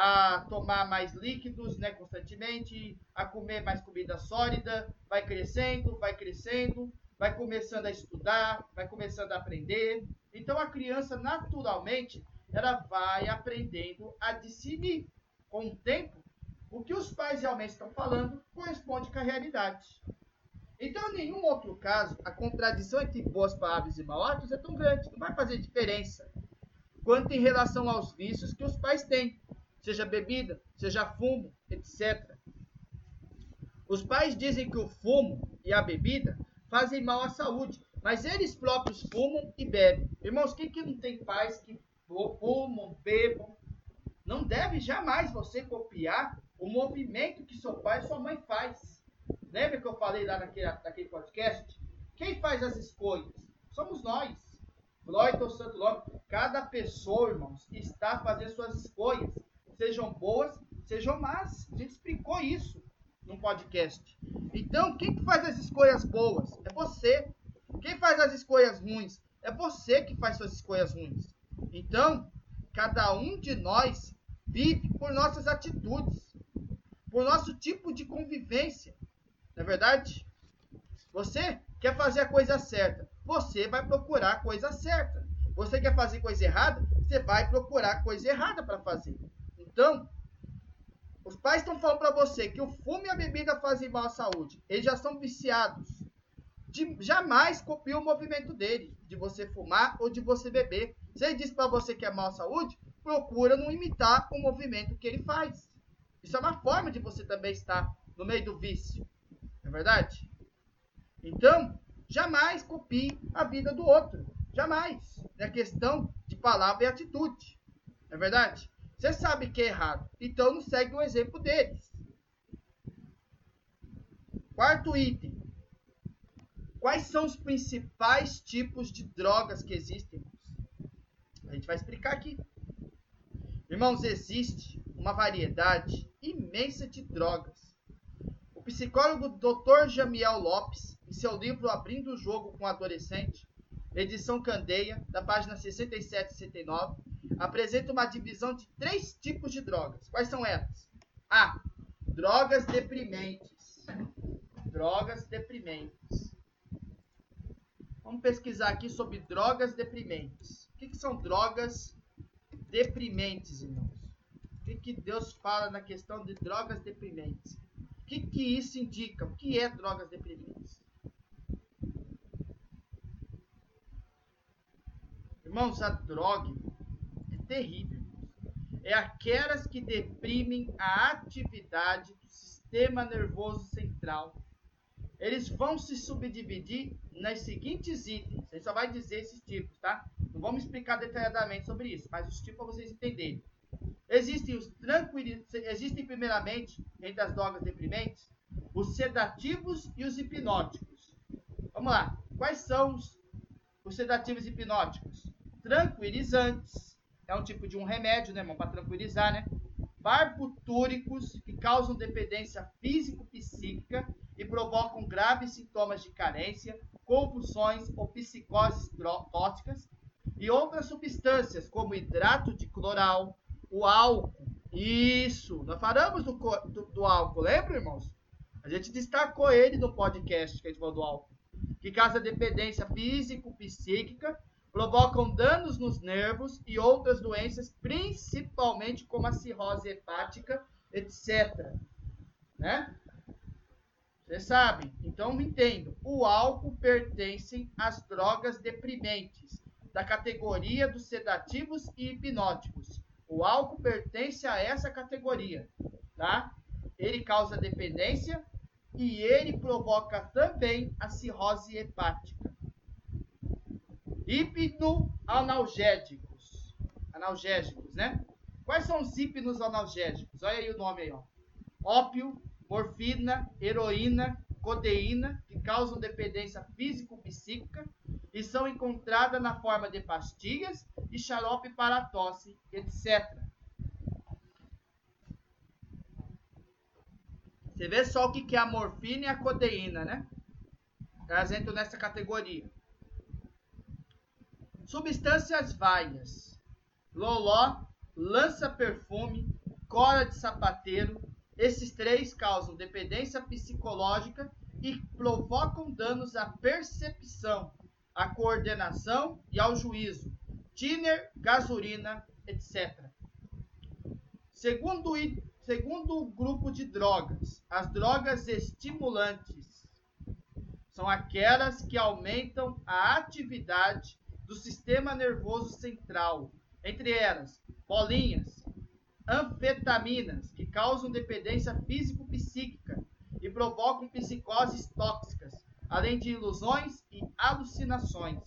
a tomar mais líquidos, né, constantemente, a comer mais comida sólida, vai crescendo, vai crescendo, vai começando a estudar, vai começando a aprender. Então a criança naturalmente ela vai aprendendo a discernir. Com o tempo, o que os pais realmente estão falando corresponde com a realidade. Então, em nenhum outro caso, a contradição entre boas palavras e maus é tão grande, não vai fazer diferença. Quanto em relação aos vícios que os pais têm seja bebida, seja fumo, etc. Os pais dizem que o fumo e a bebida fazem mal à saúde, mas eles próprios fumam e bebem. Irmãos, quem que não tem pais que fumam, bebam? Não deve jamais você copiar o movimento que seu pai e sua mãe faz. Lembra que eu falei lá naquele, naquele podcast? Quem faz as escolhas? Somos nós. Glória ao Santo Nome. Cada pessoa, irmãos, está fazendo suas escolhas sejam boas, sejam más. A gente explicou isso num podcast. Então, quem que faz as escolhas boas? É você. Quem faz as escolhas ruins? É você que faz suas escolhas ruins. Então, cada um de nós vive por nossas atitudes, por nosso tipo de convivência. Não é verdade? Você quer fazer a coisa certa, você vai procurar a coisa certa. Você quer fazer coisa errada, você vai procurar a coisa errada para fazer. Então, os pais estão falando para você que o fumo e a bebida fazem mal à saúde. Eles já são viciados. De, jamais copie o movimento dele, de você fumar ou de você beber. Se ele diz para você que é mal à saúde, procura não imitar o movimento que ele faz. Isso é uma forma de você também estar no meio do vício. Não é verdade? Então, jamais copie a vida do outro. Jamais. É questão de palavra e atitude. Não é verdade? Você sabe que é errado. Então não segue o exemplo deles. Quarto item. Quais são os principais tipos de drogas que existem? A gente vai explicar aqui. Irmãos, existe uma variedade imensa de drogas. O psicólogo Dr. Jamiel Lopes, em seu livro Abrindo o Jogo com Adolescente, edição Candeia, da página 67 e 69, apresenta uma divisão de três tipos de drogas. Quais são elas? A. Drogas deprimentes. Drogas deprimentes. Vamos pesquisar aqui sobre drogas deprimentes. O que, que são drogas deprimentes, irmãos? O que, que Deus fala na questão de drogas deprimentes? O que, que isso indica? O que é drogas deprimentes? Irmãos, a droga terrível. É aquelas que deprimem a atividade do sistema nervoso central. Eles vão se subdividir nas seguintes itens. Você só vai dizer esses tipos, tá? Não vamos explicar detalhadamente sobre isso, mas os tipos para vocês entenderem. Existem os tranquilizantes, existem primeiramente, entre as drogas deprimentes, os sedativos e os hipnóticos. Vamos lá. Quais são os, os sedativos hipnóticos? Tranquilizantes, é um tipo de um remédio, né, irmão, para tranquilizar, né? Barbitúricos que causam dependência físico-psíquica e provocam graves sintomas de carência, convulsões ou psicoses tóxicas e outras substâncias como hidrato de cloral, o álcool. Isso, nós falamos do, do, do álcool, lembra, irmãos? A gente destacou ele no podcast que a gente falou do álcool, que causa dependência físico-psíquica provocam danos nos nervos e outras doenças, principalmente como a cirrose hepática, etc. Né? Vocês sabem? Então me entendam. O álcool pertence às drogas deprimentes, da categoria dos sedativos e hipnóticos. O álcool pertence a essa categoria, tá? Ele causa dependência e ele provoca também a cirrose hepática. Hipnoanalgésicos. Analgésicos, né? Quais são os hipnoanalgésicos? Olha aí o nome aí, ó. Ópio, morfina, heroína, codeína, que causam dependência físico-psíquica e são encontradas na forma de pastilhas e xarope para tosse, etc. Você vê só o que é a morfina e a codeína, né? Elas entram nessa categoria. Substâncias várias. Loló, lança-perfume, cola de sapateiro. Esses três causam dependência psicológica e provocam danos à percepção, à coordenação e ao juízo. Tiner, gasolina, etc. Segundo, segundo o grupo de drogas, as drogas estimulantes são aquelas que aumentam a atividade do sistema nervoso central, entre elas bolinhas, anfetaminas, que causam dependência físico-psíquica e provocam psicoses tóxicas, além de ilusões e alucinações.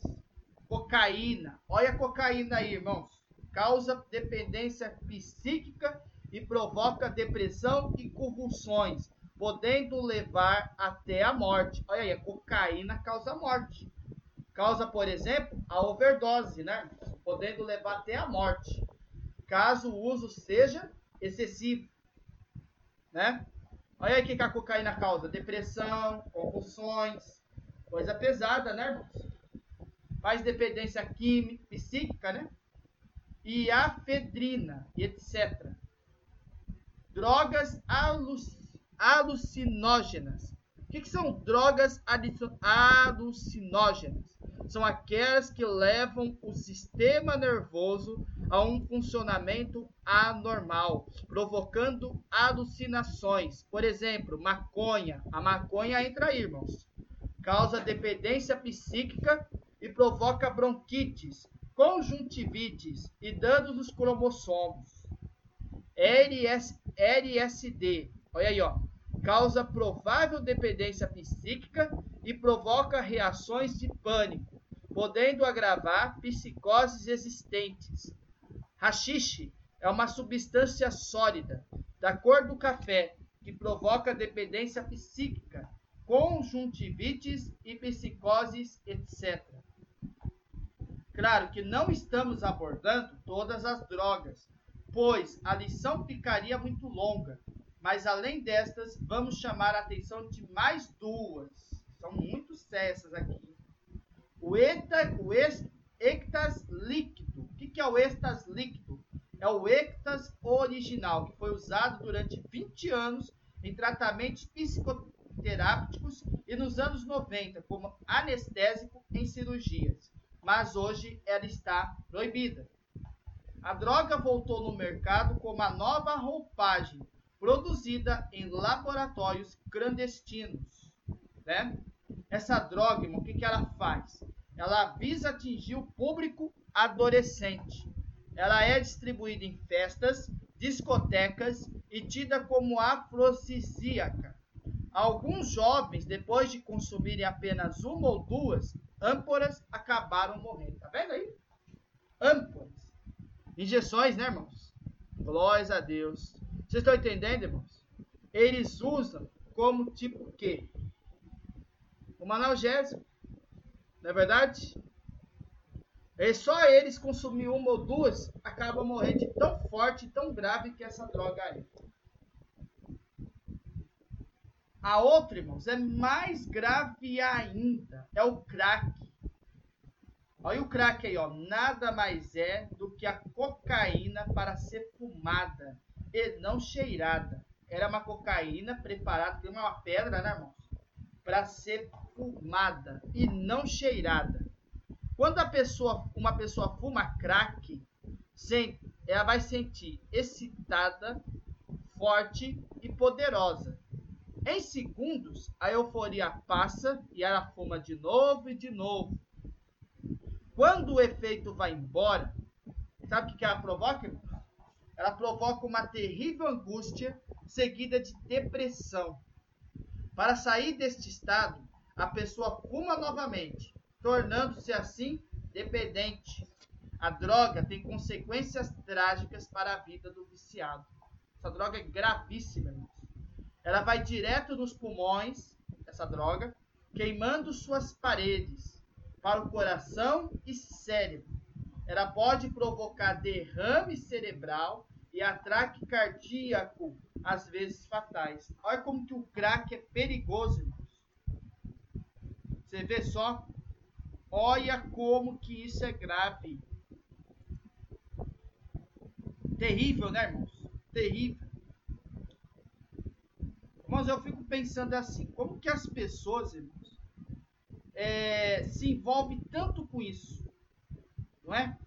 Cocaína, olha a cocaína aí, irmãos, causa dependência psíquica e provoca depressão e convulsões, podendo levar até a morte. Olha aí, a cocaína causa morte. Causa, por exemplo, a overdose, né? Podendo levar até a morte, caso o uso seja excessivo, né? Olha aí o que a cocaína causa: depressão, convulsões, coisa pesada, né, irmãos? Faz dependência química, psíquica, né? E afedrina, etc. Drogas alucinógenas. O que, que são drogas alucinógenas? São aquelas que levam o sistema nervoso a um funcionamento anormal, provocando alucinações. Por exemplo, maconha. A maconha entra aí, irmãos. Causa dependência psíquica e provoca bronquites, conjuntivites e danos nos cromossomos. LS, LSD. Olha aí, ó. Causa provável dependência psíquica e provoca reações de pânico podendo agravar psicoses existentes. Hashish é uma substância sólida, da cor do café, que provoca dependência psíquica, conjuntivites e psicoses, etc. Claro que não estamos abordando todas as drogas, pois a lição ficaria muito longa, mas além destas, vamos chamar a atenção de mais duas. São muito sérias aqui o, eta, o êxtase líquido. O que é o êxtase líquido? É o êxtase original, que foi usado durante 20 anos em tratamentos psicoterápicos e nos anos 90 como anestésico em cirurgias, mas hoje ela está proibida. A droga voltou no mercado com uma nova roupagem, produzida em laboratórios clandestinos. Né? Essa droga, irmão, o que, que ela faz? Ela visa atingir o público adolescente. Ela é distribuída em festas, discotecas e tida como afrodisíaca. Alguns jovens, depois de consumirem apenas uma ou duas âmporas, acabaram morrendo. Tá vendo aí? Âmporas. Injeções, né, irmãos? Glórias a Deus. Vocês estão entendendo, irmãos? Eles usam como tipo quê? Como analgésico. Não é verdade? E só eles consumir uma ou duas acabam morrendo de tão forte, tão grave que essa droga é. A outra, irmãos, é mais grave ainda. É o crack. Olha o crack aí, ó. Nada mais é do que a cocaína para ser fumada e não cheirada. Era uma cocaína preparada, tem uma pedra, né, irmãos? Para ser fumada e não cheirada. Quando a pessoa, uma pessoa fuma crack, ela vai sentir excitada, forte e poderosa. Em segundos, a euforia passa e ela fuma de novo e de novo. Quando o efeito vai embora, sabe o que ela provoca? Ela provoca uma terrível angústia seguida de depressão Para sair deste estado, a pessoa fuma novamente, tornando-se assim dependente. A droga tem consequências trágicas para a vida do viciado. Essa droga é gravíssima. Ela vai direto nos pulmões, essa droga, queimando suas paredes, para o coração e cérebro. Ela pode provocar derrame cerebral e atraque cardíaco, às vezes fatais. Olha como que o crack é perigoso, irmãos. Você vê só? Olha como que isso é grave. Terrível, né, irmãos? Terrível. Irmãos, eu fico pensando assim, como que as pessoas, irmãos, é, se envolvem tanto com isso? Não é?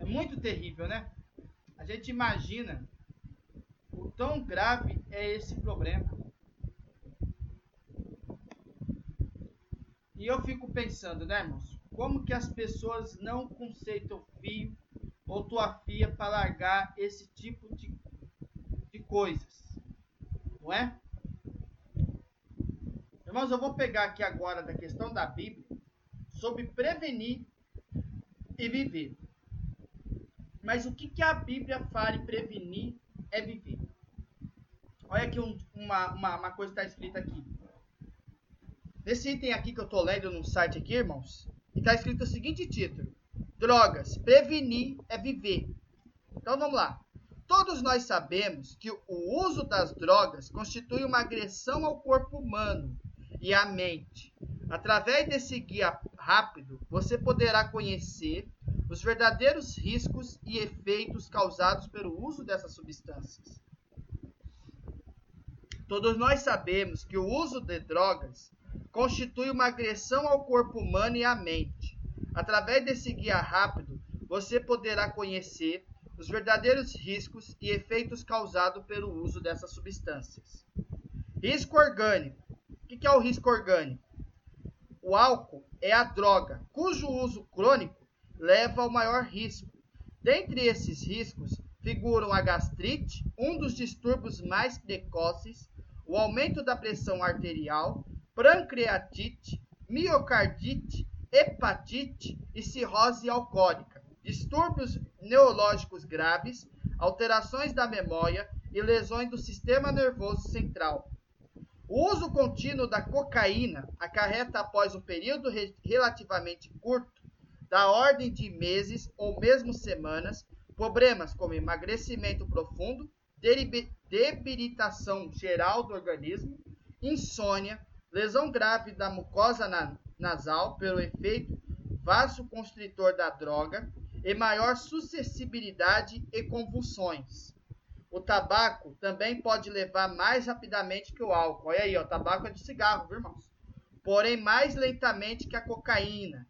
É muito terrível, né? A gente imagina o tão grave é esse problema. E eu fico pensando, né, irmãos? Como que as pessoas não conceitam fio ou tua fia para largar esse tipo de, de coisas? Não é? Irmãos, eu vou pegar aqui agora da questão da Bíblia sobre prevenir e viver. Mas o que, que a Bíblia fala em prevenir é viver. Olha aqui um, uma, uma, uma coisa que está escrita aqui. Nesse item aqui que eu estou lendo no site aqui, irmãos, está escrito o seguinte título. Drogas, prevenir é viver. Então vamos lá. Todos nós sabemos que o uso das drogas constitui uma agressão ao corpo humano e à mente. Através desse guia rápido, você poderá conhecer os verdadeiros riscos e efeitos causados pelo uso dessas substâncias. Todos nós sabemos que o uso de drogas constitui uma agressão ao corpo humano e à mente. Através desse guia rápido, você poderá conhecer os verdadeiros riscos e efeitos causados pelo uso dessas substâncias. Risco orgânico. O que é o risco orgânico? O álcool é a droga cujo uso crônico leva ao maior risco. Dentre esses riscos figuram a gastrite, um dos distúrbios mais precoces, o aumento da pressão arterial, pancreatite, miocardite, hepatite e cirrose alcoólica, distúrbios neurológicos graves, alterações da memória e lesões do sistema nervoso central. O uso contínuo da cocaína acarreta após um período relativamente curto, da ordem de meses ou mesmo semanas, problemas como emagrecimento profundo, debilitação geral do organismo, insônia, lesão grave da mucosa na, nasal pelo efeito vasoconstritor da droga e maior suscessibilidade e convulsões. O tabaco também pode levar mais rapidamente que o álcool. Olha aí, o tabaco é de cigarro, viu, irmãos? Porém, mais lentamente que a cocaína.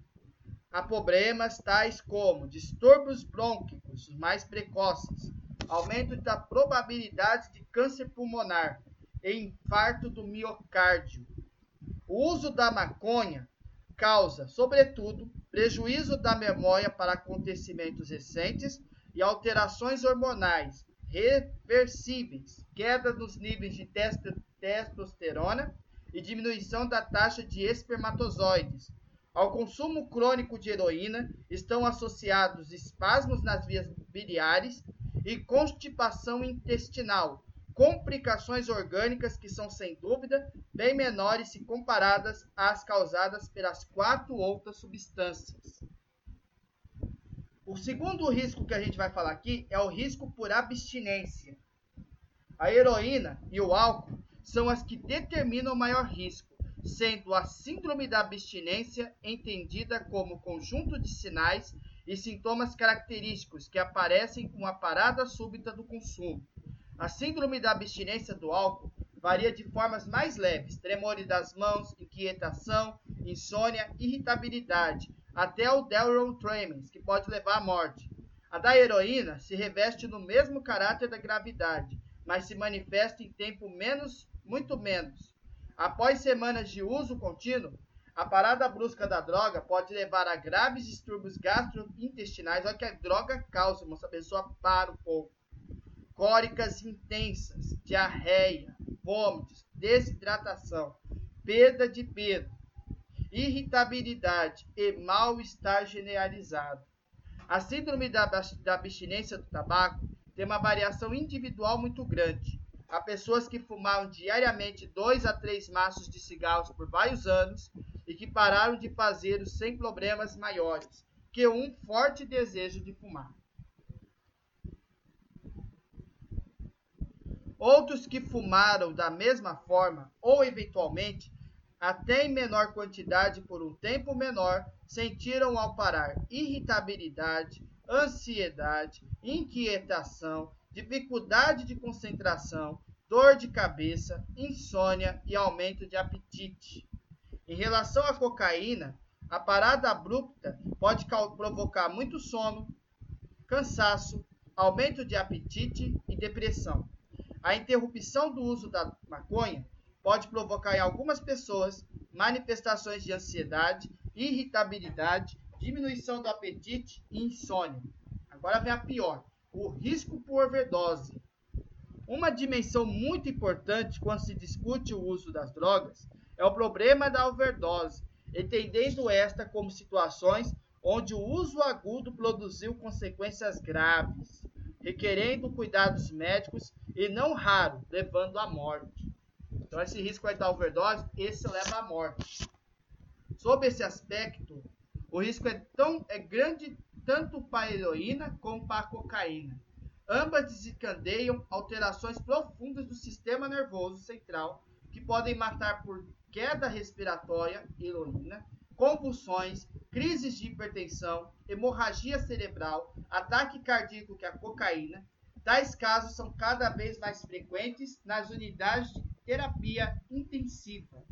Há problemas tais como distúrbios brônquicos mais precoces, aumento da probabilidade de câncer pulmonar e infarto do miocárdio, o uso da maconha causa, sobretudo, prejuízo da memória para acontecimentos recentes e alterações hormonais reversíveis, queda dos níveis de testosterona e diminuição da taxa de espermatozoides. Ao consumo crônico de heroína estão associados espasmos nas vias biliares e constipação intestinal, complicações orgânicas que são, sem dúvida, bem menores se comparadas às causadas pelas quatro outras substâncias. O segundo risco que a gente vai falar aqui é o risco por abstinência. A heroína e o álcool são as que determinam o maior risco, sendo a síndrome da abstinência entendida como conjunto de sinais e sintomas característicos que aparecem com a parada súbita do consumo a síndrome da abstinência do álcool varia de formas mais leves, tremores das mãos, inquietação, insônia, irritabilidade, até o delirium tremens, que pode levar à morte. A da heroína se reveste no mesmo caráter da gravidade, mas se manifesta em tempo menos, muito menos. Após semanas de uso contínuo, a parada brusca da droga pode levar a graves distúrbios gastrointestinais. Olha que a droga causa, moça, a pessoa para um pouco cólicas intensas, diarreia, vômitos, desidratação, perda de peso, irritabilidade e mal-estar generalizado. A síndrome da, abstinência do tabaco tem uma variação individual muito grande. Há pessoas que fumaram diariamente dois a três maços de cigarros por vários anos e que pararam de fazê-lo sem problemas maiores que um forte desejo de fumar. Outros que fumaram da mesma forma ou eventualmente até em menor quantidade por um tempo menor, sentiram ao parar irritabilidade, ansiedade, inquietação, dificuldade de concentração, dor de cabeça, insônia e aumento de apetite. Em relação à cocaína, a parada abrupta pode provocar muito sono, cansaço, aumento de apetite e depressão. A interrupção do uso da maconha pode provocar em algumas pessoas manifestações de ansiedade, irritabilidade, diminuição do apetite e insônia. Agora vem a pior: o risco por overdose. Uma dimensão muito importante quando se discute o uso das drogas é o problema da overdose, entendendo esta como situações onde o uso agudo produziu consequências graves, requerendo cuidados médicos e não raro levando à morte. Então esse risco vai dar overdose, esse leva à morte. Sob esse aspecto, o risco é tão é grande tanto para a heroína como para a cocaína. Ambas desencadeiam alterações profundas do sistema nervoso central que podem matar por queda respiratória, heroína, convulsões, crises de hipertensão, hemorragia cerebral, ataque cardíaco que é a cocaína. Tais casos são cada vez mais frequentes nas unidades de terapia intensiva.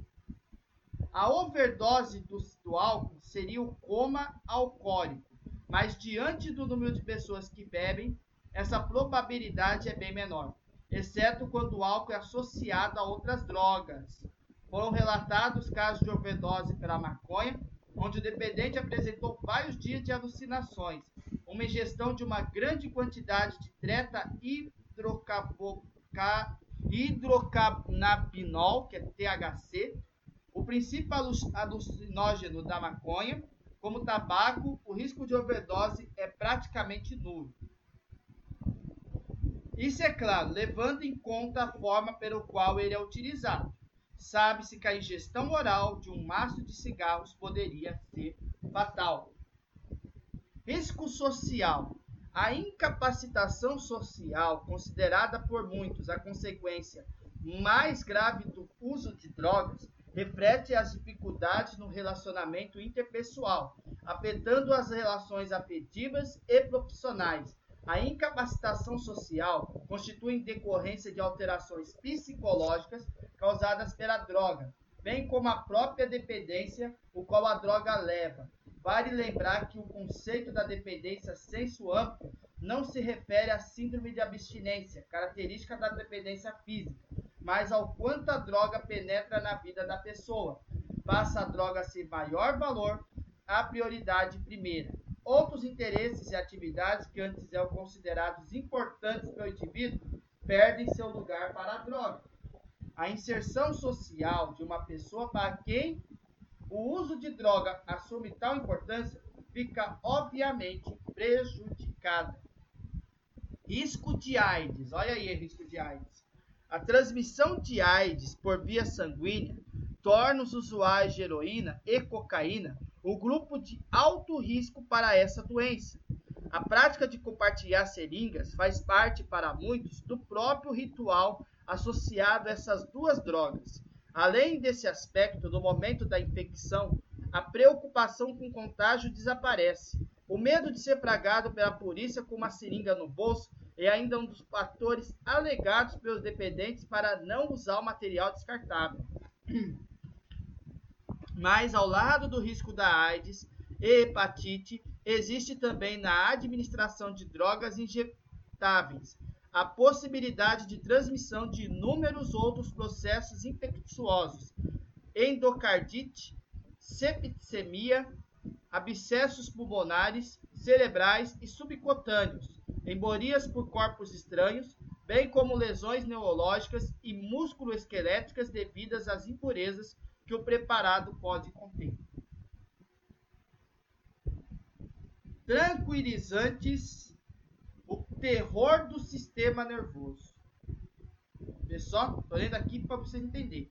A overdose do, do álcool seria o coma alcoólico, mas diante do número de pessoas que bebem, essa probabilidade é bem menor, exceto quando o álcool é associado a outras drogas. Foram relatados casos de overdose pela maconha, onde o dependente apresentou vários dias de alucinações, uma ingestão de uma grande quantidade de treta hidrocannabinol, que é THC, o princípio alucinógeno da maconha, como tabaco, o risco de overdose é praticamente nulo. Isso é claro, levando em conta a forma pelo qual ele é utilizado. Sabe-se que a ingestão oral de um maço de cigarros poderia ser fatal. Risco social. A incapacitação social, considerada por muitos a consequência mais grave do uso de drogas, reflete as dificuldades no relacionamento interpessoal, afetando as relações afetivas e profissionais. A incapacitação social constitui decorrência de alterações psicológicas causadas pela droga, bem como a própria dependência, o qual a droga leva, Vale lembrar que o conceito da dependência senso ampla não se refere à síndrome de abstinência, característica da dependência física, mas ao quanto a droga penetra na vida da pessoa. Passa a droga a ser maior valor, a prioridade primeira. Outros interesses e atividades que antes eram considerados importantes para o indivíduo perdem seu lugar para a droga. A inserção social de uma pessoa para quem o uso de droga assume tal importância, fica obviamente prejudicada. Risco de AIDS. Olha aí, risco de AIDS. A transmissão de AIDS por via sanguínea torna os usuários de heroína e cocaína o grupo de alto risco para essa doença. A prática de compartilhar seringas faz parte para muitos do próprio ritual associado a essas duas drogas. Além desse aspecto, no momento da infecção, a preocupação com contágio desaparece. O medo de ser pragado pela polícia com uma seringa no bolso é ainda um dos fatores alegados pelos dependentes para não usar o material descartável. Mas, ao lado do risco da AIDS e hepatite, existe também na administração de drogas injetáveis a possibilidade de transmissão de inúmeros outros processos infecciosos, endocardite, septicemia, abscessos pulmonares, cerebrais e subcutâneos, emborias por corpos estranhos, bem como lesões neurológicas e musculoesqueléticas devidas às impurezas que o preparado pode conter. Tranquilizantes, o terror do sistema nervoso. Pessoal, estou lendo aqui para vocês entenderem.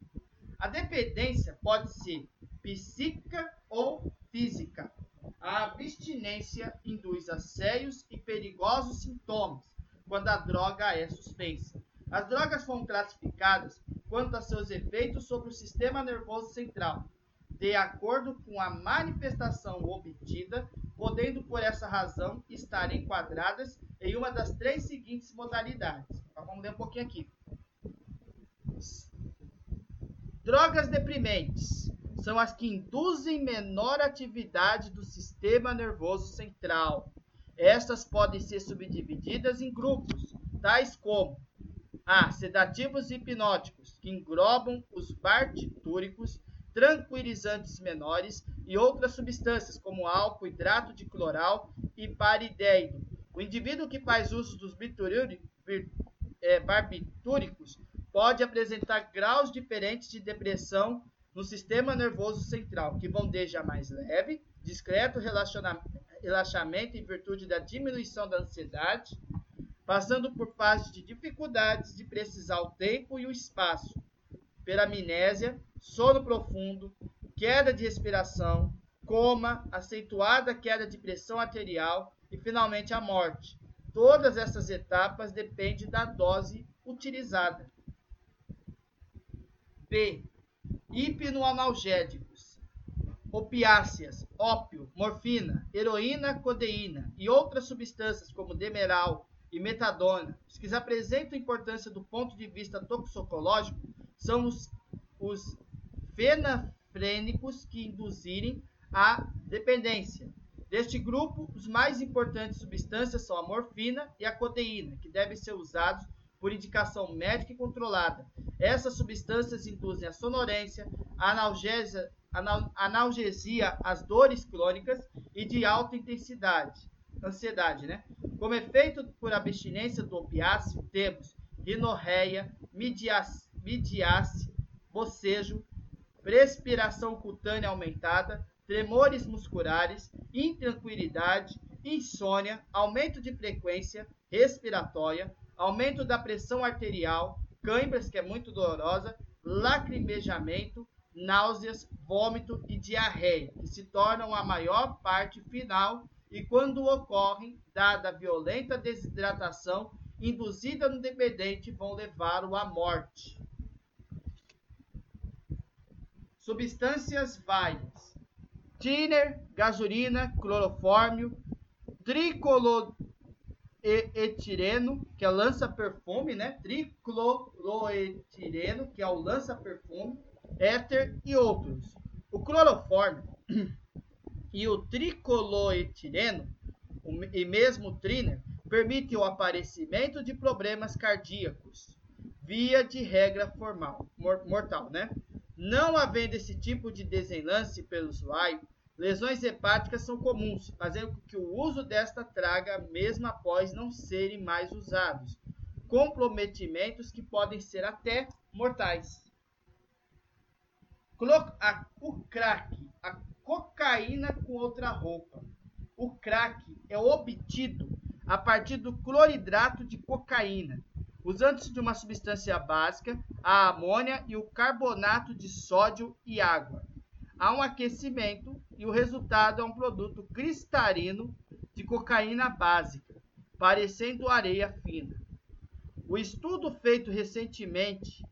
A dependência pode ser psíquica ou física. A abstinência induz a sérios e perigosos sintomas quando a droga é suspensa. As drogas foram classificadas quanto a seus efeitos sobre o sistema nervoso central, de acordo com a manifestação obtida, podendo por essa razão estar enquadradas em uma das três seguintes modalidades. Então, vamos ler um pouquinho aqui. Drogas deprimentes são as que induzem menor atividade do sistema nervoso central. Estas podem ser subdivididas em grupos, tais como a. Sedativos hipnóticos, que englobam os barbitúricos, tranquilizantes menores e outras substâncias, como álcool, hidrato de cloral e paridéido. O indivíduo que faz uso dos é, barbitúricos pode apresentar graus diferentes de depressão no sistema nervoso central, que vão desde a mais leve, discreto relaxamento em virtude da diminuição da ansiedade, passando por fases de dificuldades de precisar o tempo e o espaço, peramnésia, sono profundo, queda de respiração, coma, acentuada queda de pressão arterial e finalmente a morte. Todas essas etapas dependem da dose utilizada. B. Hipnoanalgésicos, opiáceas, ópio, morfina, heroína, codeína e outras substâncias como demeral, e metadona, os que apresentam importância do ponto de vista toxicológico são os, os fenafrênicos que induzirem a dependência. Deste grupo, os mais importantes substâncias são a morfina e a codeína, que devem ser usados por indicação médica e controlada. Essas substâncias induzem a sonolência, a analgesia, analgesia, as dores crônicas e de alta intensidade, ansiedade, né? Como efeito por abstinência do opiáceo, temos rinorreia, midiace, bocejo, respiração cutânea aumentada, tremores musculares, intranquilidade, insônia, aumento de frequência respiratória, aumento da pressão arterial, câimbras, que é muito dolorosa, lacrimejamento, náuseas, vômito e diarreia, que se tornam a maior parte final e quando ocorrem, dada a violenta desidratação induzida no dependente, vão levá-lo à morte. Substâncias várias: tiner, gasolina, clorofórmio, tricoloetireno, que é lança-perfume, né? Tricloroetireno, que é o lança-perfume, éter e outros. O clorofórmio e o tricoloetireno, e mesmo o triner, permite o aparecimento de problemas cardíacos, via de regra formal, mortal, né? Não havendo esse tipo de desenlace pelo usuário, lesões hepáticas são comuns, fazendo com que o uso desta traga mesmo após não serem mais usados, comprometimentos que podem ser até mortais. O crack, a cocaína com outra roupa. O crack é obtido a partir do cloridrato de cocaína, usando-se de uma substância básica, a amônia e o carbonato de sódio e água. Há um aquecimento e o resultado é um produto cristalino de cocaína básica, parecendo areia fina. O estudo feito recentemente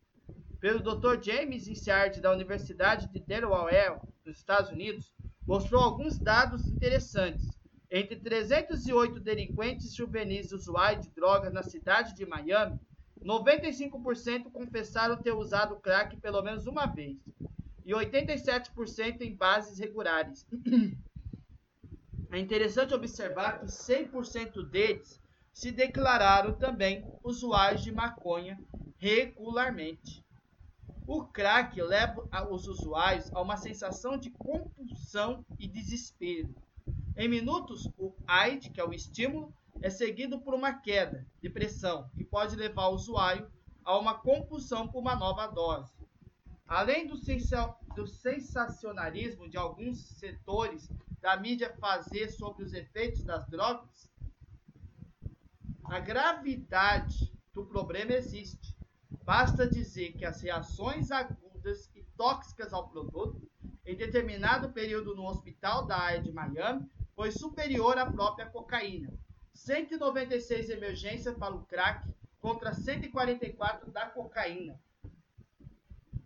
pelo Dr. James Insard da Universidade de Delaware nos Estados Unidos, mostrou alguns dados interessantes. Entre 308 delinquentes juvenis usuários de drogas na cidade de Miami, 95% confessaram ter usado crack pelo menos uma vez e 87% em bases regulares. É interessante observar que 100% deles se declararam também usuários de maconha regularmente. O crack leva os usuários a uma sensação de compulsão e desespero. Em minutos, o AID, que é o estímulo, é seguido por uma queda de pressão, que pode levar o usuário a uma compulsão por uma nova dose. Além do, do sensacionalismo de alguns setores da mídia fazer sobre os efeitos das drogas, a gravidade do problema existe. Basta dizer que as reações agudas e tóxicas ao produto, em determinado período no hospital da área de Miami, foi superior à própria cocaína. 196 emergências para o crack contra 144 da cocaína.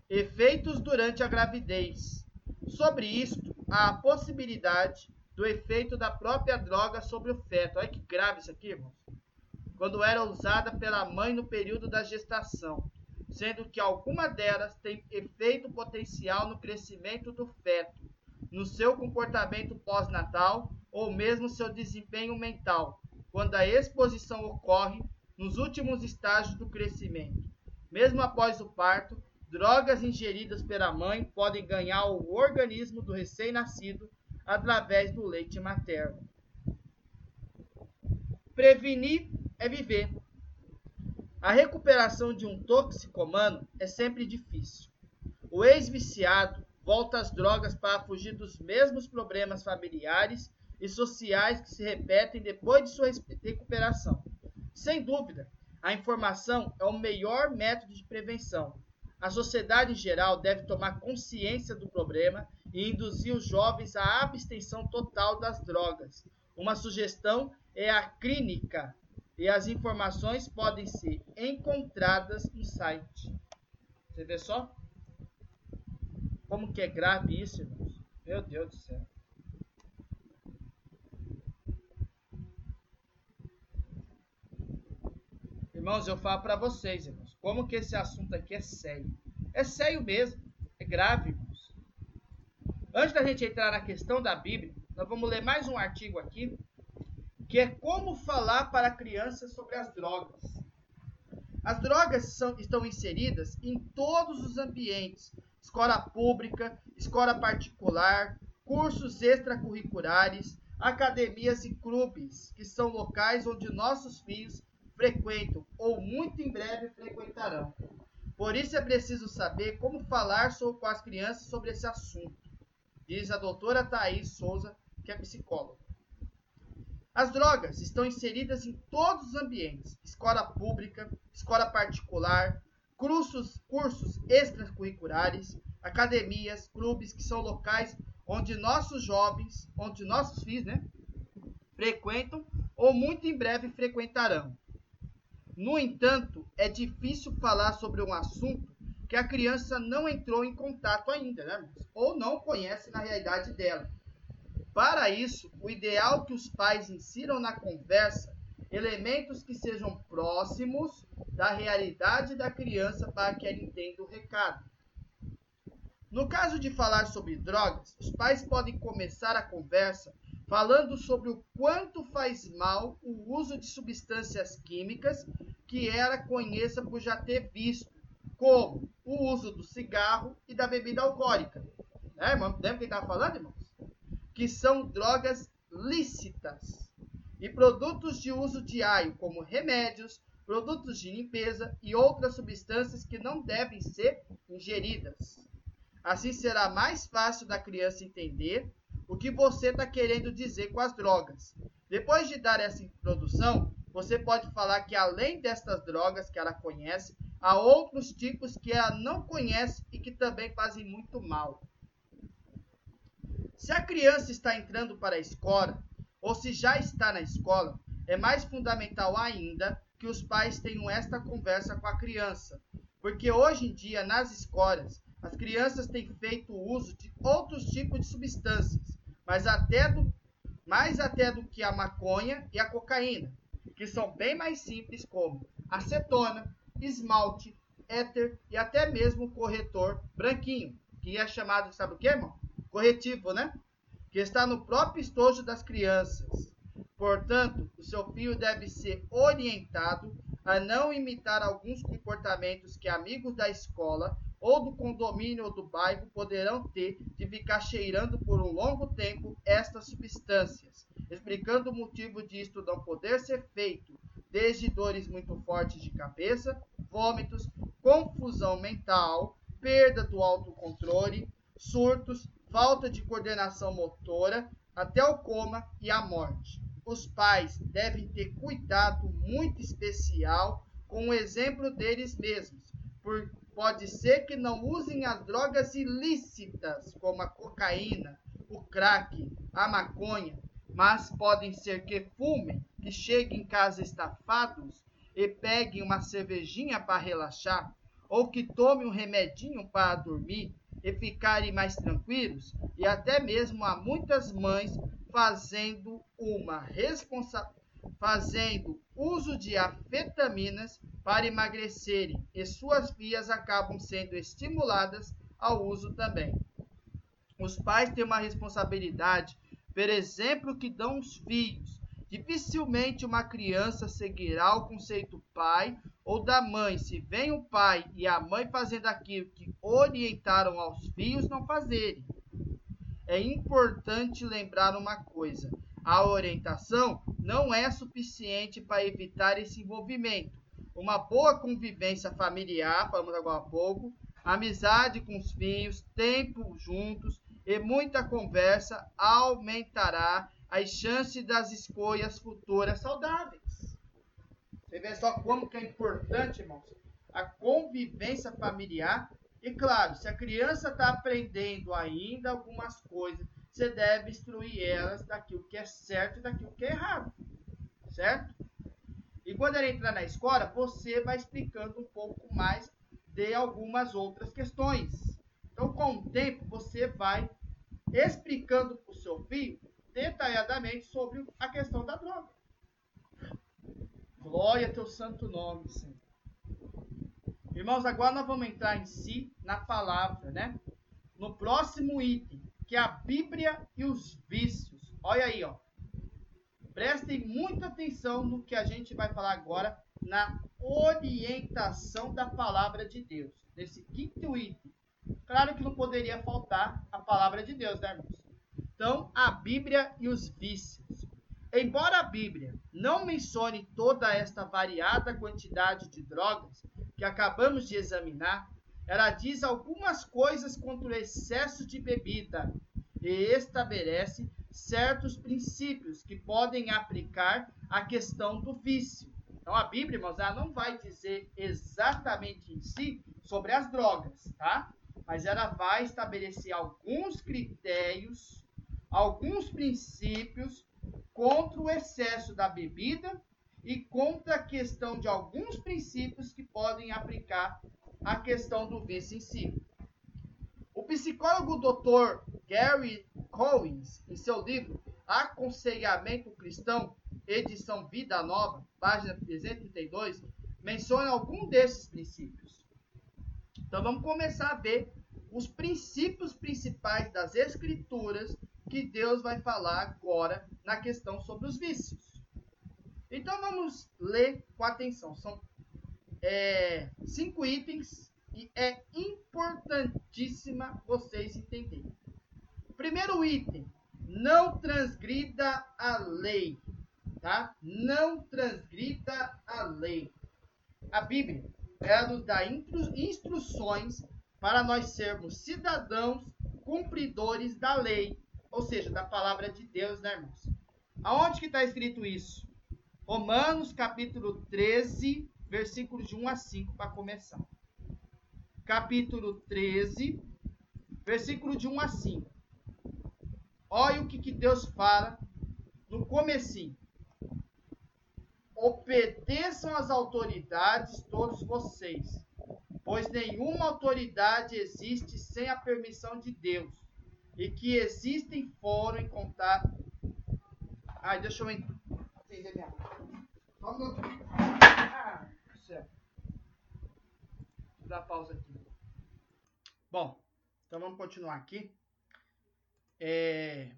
Efeitos durante a gravidez. Sobre isto, há a possibilidade do efeito da própria droga sobre o feto. Olha que grave isso aqui, irmãos. Quando era usada pela mãe no período da gestação, sendo que alguma delas tem efeito potencial no crescimento do feto, no seu comportamento pós-natal ou mesmo seu desempenho mental, quando a exposição ocorre nos últimos estágios do crescimento. Mesmo após o parto, drogas ingeridas pela mãe podem ganhar o organismo do recém-nascido através do leite materno. Prevenir é viver. A recuperação de um toxicomano é sempre difícil. O ex-viciado volta às drogas para fugir dos mesmos problemas familiares e sociais que se repetem depois de sua recuperação. Sem dúvida, a informação é o melhor método de prevenção, a sociedade em geral deve tomar consciência do problema e induzir os jovens à abstenção total das drogas. Uma sugestão é a clínica e as informações podem ser encontradas no site. Você vê só? Como que é grave isso, irmãos? Meu Deus do céu. Irmãos, eu falo para vocês, irmãos, como que esse assunto aqui é sério. É sério mesmo, é grave, irmãos. Antes da gente entrar na questão da Bíblia, nós vamos ler mais um artigo aqui, que é como falar para crianças sobre as drogas. As drogas são, estão inseridas em todos os ambientes, escola pública, escola particular, cursos extracurriculares, academias e clubes, que são locais onde nossos filhos frequentam ou muito em breve frequentarão. Por isso é preciso saber como falar com as crianças sobre esse assunto, diz a doutora Thaís Souza, que é psicóloga. As drogas estão inseridas em todos os ambientes: escola pública, escola particular, cursos, cursos extracurriculares, academias, clubes, que são locais onde nossos jovens, onde nossos filhos, né, frequentam ou muito em breve frequentarão. No entanto, é difícil falar sobre um assunto que a criança não entrou em contato ainda, né? ou não conhece na realidade dela. Para isso, o ideal é que os pais insiram na conversa elementos que sejam próximos da realidade da criança para que ela entenda o recado. No caso de falar sobre drogas, os pais podem começar a conversa falando sobre o quanto faz mal o uso de substâncias químicas que ela conheça por já ter visto, como o uso do cigarro e da bebida alcoólica. Né, irmão? Lembra quem estava falando, irmãos? Que são drogas lícitas. E produtos de uso diário, como remédios, produtos de limpeza e outras substâncias que não devem ser ingeridas. Assim será mais fácil da criança entender o que você está querendo dizer com as drogas. Depois de dar essa introdução, você pode falar que além destas drogas que ela conhece, há outros tipos que ela não conhece e que também fazem muito mal. Se a criança está entrando para a escola, ou se já está na escola, é mais fundamental ainda que os pais tenham esta conversa com a criança, porque hoje em dia nas escolas as crianças têm feito uso de outros tipos de substâncias, mas até do, mais até do que a maconha e a cocaína que são bem mais simples, como acetona, esmalte, éter e até mesmo corretor branquinho, que é chamado, sabe o que, irmão? Corretivo, né? Que está no próprio estojo das crianças. Portanto, o seu filho deve ser orientado a não imitar alguns comportamentos que amigos da escola ou do condomínio ou do bairro poderão ter de ficar cheirando por um longo tempo estas substâncias explicando o motivo disto não poder ser feito, desde dores muito fortes de cabeça, vômitos, confusão mental, perda do autocontrole, surtos, falta de coordenação motora, até o coma e a morte. Os pais devem ter cuidado muito especial com o exemplo deles mesmos, por pode ser que não usem as drogas ilícitas, como a cocaína, o crack, a maconha, mas podem ser que fumem, que cheguem em casa estafados e peguem uma cervejinha para relaxar, ou que tomem um remedinho para dormir e ficarem mais tranquilos, e até mesmo há muitas mães fazendo uma responsa fazendo uso de afetaminas para emagrecerem, e suas vias acabam sendo estimuladas ao uso também. Os pais têm uma responsabilidade, por exemplo, que dão os filhos. Dificilmente uma criança seguirá o conceito pai ou da mãe, se vem o pai e a mãe fazendo aquilo que orientaram aos filhos não fazerem. É importante lembrar uma coisa: a orientação não é suficiente para evitar esse envolvimento. Uma boa convivência familiar, falamos agora há pouco, amizade com os filhos, tempo juntos e muita conversa aumentará as chances das escolhas futuras saudáveis. Você vê só como que é importante, irmãos, a convivência familiar. E claro, se a criança está aprendendo ainda algumas coisas, você deve instruir elas daquilo que é certo e daquilo que é errado. Certo? E quando ela entrar na escola, você vai explicando um pouco mais de algumas outras questões. Então, com o tempo, você vai explicando para o seu filho detalhadamente sobre a questão da droga. Glória a teu santo nome, Senhor. Irmãos, agora nós vamos entrar em si na palavra, né? No próximo item, que é a Bíblia e os vícios. Olha aí, ó. Prestem muita atenção no que a gente vai falar agora na orientação da palavra de Deus. Nesse quinto item. Claro que não poderia faltar a palavra de Deus, né, irmãos? Então, a Bíblia e os vícios. Embora a Bíblia não mencione toda esta variada quantidade de drogas que acabamos de examinar, ela diz algumas coisas contra o excesso de bebida e estabelece certos princípios que podem aplicar à questão do vício. Então a Bíblia, irmãos, ela não vai dizer exatamente em si sobre as drogas, tá? Mas ela vai estabelecer alguns critérios, alguns princípios contra o excesso da bebida e contra a questão de alguns princípios que podem aplicar a questão do vício em si. O psicólogo Dr. Gary Collins, em seu livro Aconselhamento Cristão, edição Vida Nova, página 332, menciona algum desses princípios. Então vamos começar a ver os princípios principais das escrituras que Deus vai falar agora na questão sobre os vícios. Então vamos ler com atenção. São é, cinco itens e é importantíssima vocês entenderem. Primeiro item: não transgrida a lei, tá? Não transgrida a lei. A Bíblia ela nos dá instruções para nós sermos cidadãos cumpridores da lei ou seja, da palavra de Deus, né, irmãos? Aonde que está escrito isso? Romanos capítulo 13, versículos de 1 a 5, para começar. Capítulo 13, versículo de 1 a 5. Olha o que, que Deus fala no comecinho. Obedeçam às autoridades todos vocês, pois nenhuma autoridade existe sem a permissão de Deus e que existem fórum em contato. Ai, deixa eu entender minha. Um Ah, certo. Vou dar pausa aqui. Bom, então vamos continuar aqui. É...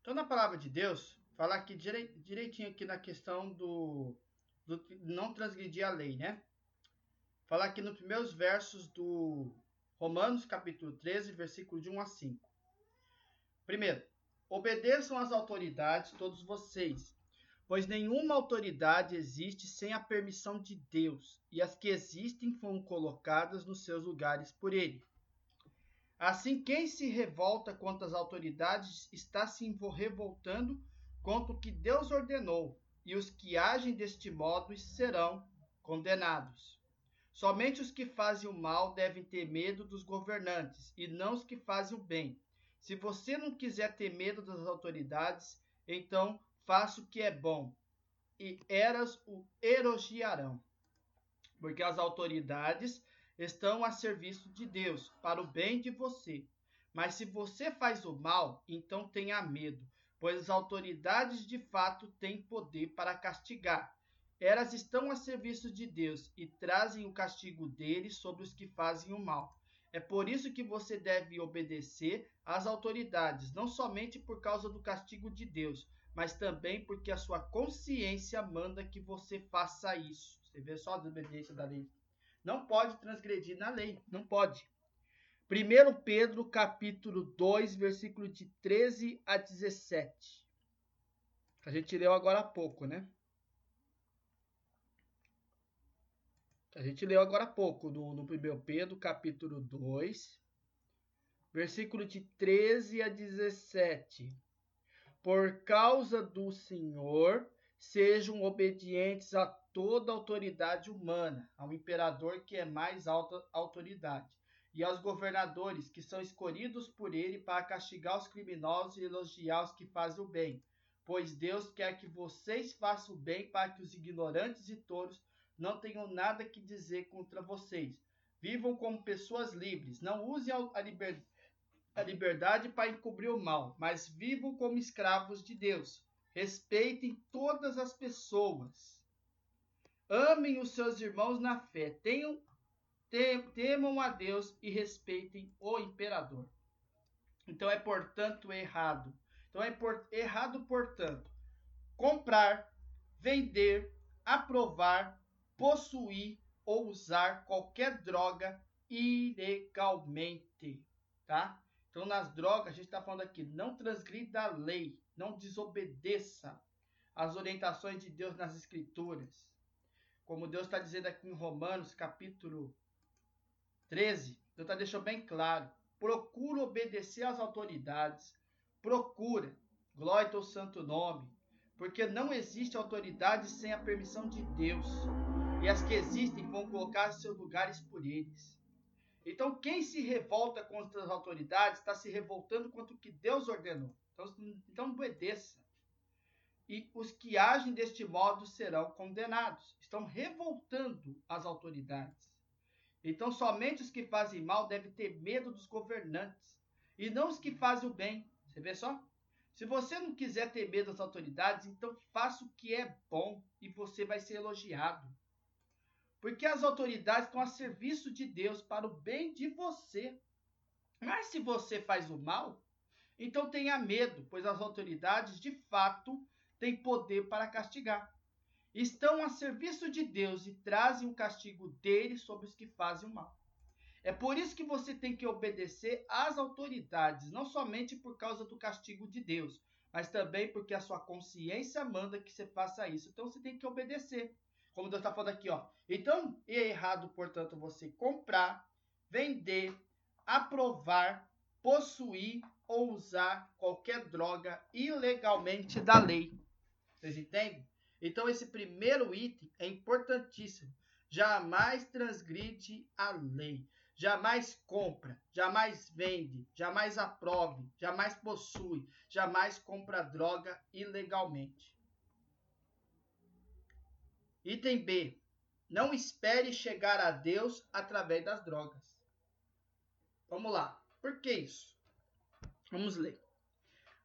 Então, na palavra de Deus, falar aqui direitinho aqui na questão do, do não transgredir a lei, né? Falar aqui nos primeiros versos do Romanos capítulo 13, versículo de 1 a 5. Primeiro, Obedeçam às autoridades, todos vocês, pois nenhuma autoridade existe sem a permissão de Deus, e as que existem foram colocadas nos seus lugares por ele. Assim, quem se revolta contra as autoridades está se revoltando contra o que Deus ordenou, e os que agem deste modo serão condenados. Somente os que fazem o mal devem ter medo dos governantes, e não os que fazem o bem. Se você não quiser ter medo das autoridades, então faça o que é bom, e eras o elogiarão. Porque as autoridades estão a serviço de Deus, para o bem de você. Mas se você faz o mal, então tenha medo, pois as autoridades de fato têm poder para castigar. Elas estão a serviço de Deus e trazem o castigo dele sobre os que fazem o mal. É por isso que você deve obedecer às autoridades, não somente por causa do castigo de Deus, mas também porque a sua consciência manda que você faça isso. Você vê só a desobediência da lei. Não pode transgredir na lei, não pode. 1 Pedro capítulo 2, versículo de 13 a 17. A gente leu agora há pouco, né? A gente leu agora há pouco no, no 1 Pedro, capítulo 2, versículo de 13 a 17. Por causa do Senhor, sejam obedientes a toda autoridade humana, ao imperador que é mais alta autoridade, e aos governadores que são escolhidos por ele para castigar os criminosos e elogiar os que fazem o bem. Pois Deus quer que vocês façam o bem para que os ignorantes e tolos não tenham nada que dizer contra vocês. Vivam como pessoas livres, não usem a, liber... a liberdade para encobrir o mal, mas vivam como escravos de Deus. Respeitem todas as pessoas. Amem os seus irmãos na fé. Tenham, temam a Deus e respeitem o imperador. Então é, portanto, errado. Então é por, errado, portanto, comprar, vender, aprovar, possuir ou usar qualquer droga ilegalmente, tá? Então, nas drogas, a gente está falando aqui, não transgrida a lei, não desobedeça as orientações de Deus nas Escrituras. Como Deus está dizendo aqui em Romanos, capítulo 13, Deus tá deixou bem claro. Procura obedecer às autoridades, procura, glória ao santo nome, porque não existe autoridade sem a permissão de Deus e as que existem vão colocar seus lugares por eles. Então, quem se revolta contra as autoridades está se revoltando contra o que Deus ordenou. Então, então obedeça. E os que agem deste modo serão condenados. Estão revoltando as autoridades. Então, somente os que fazem mal devem ter medo dos governantes, e não os que fazem o bem. Você vê só? Se você não quiser ter medo das autoridades, então faça o que é bom e você vai ser elogiado. Porque as autoridades estão a serviço de Deus para o bem de você. Mas se você faz o mal, então tenha medo, pois as autoridades de fato têm poder para castigar. Estão a serviço de Deus e trazem o castigo dele sobre os que fazem o mal. É por isso que você tem que obedecer às autoridades, não somente por causa do castigo de Deus, mas também porque a sua consciência manda que você faça isso. Então você tem que obedecer. Como Deus está falando aqui, ó. Então, é errado, portanto, você comprar, vender, aprovar, possuir ou usar qualquer droga ilegalmente da lei. Vocês entendem? Então, esse primeiro item é importantíssimo. Jamais transgride a lei. Jamais compra, jamais vende, jamais aprove, jamais possui, jamais compra droga ilegalmente. Item B. Não espere chegar a Deus através das drogas. Vamos lá. Por que isso? Vamos ler.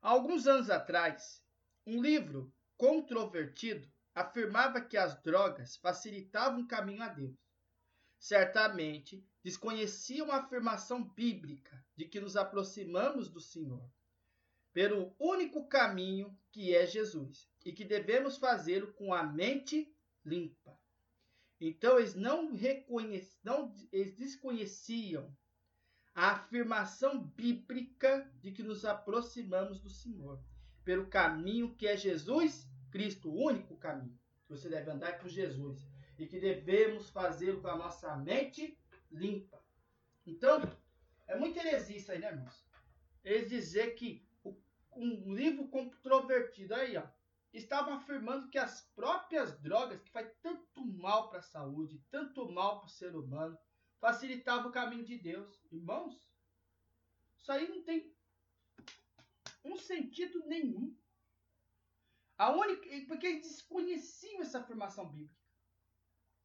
Há alguns anos atrás, um livro controvertido afirmava que as drogas facilitavam o caminho a Deus. Certamente desconheciam a afirmação bíblica de que nos aproximamos do Senhor pelo único caminho que é Jesus e que devemos fazê-lo com a mente limpa. Então eles não reconheciam, não, eles desconheciam a afirmação bíblica de que nos aproximamos do Senhor pelo caminho que é Jesus Cristo, o único caminho. Você deve andar com Jesus e que devemos fazê-lo com a nossa mente limpa. Então, é muito heresia isso aí, né, irmãos? Eles dizer que um livro controvertido aí, ó, estavam afirmando que as próprias drogas, que faz tanto mal para a saúde, tanto mal para o ser humano, facilitavam o caminho de Deus. Irmãos, isso aí não tem um sentido nenhum. A única, porque eles desconheciam essa afirmação bíblica.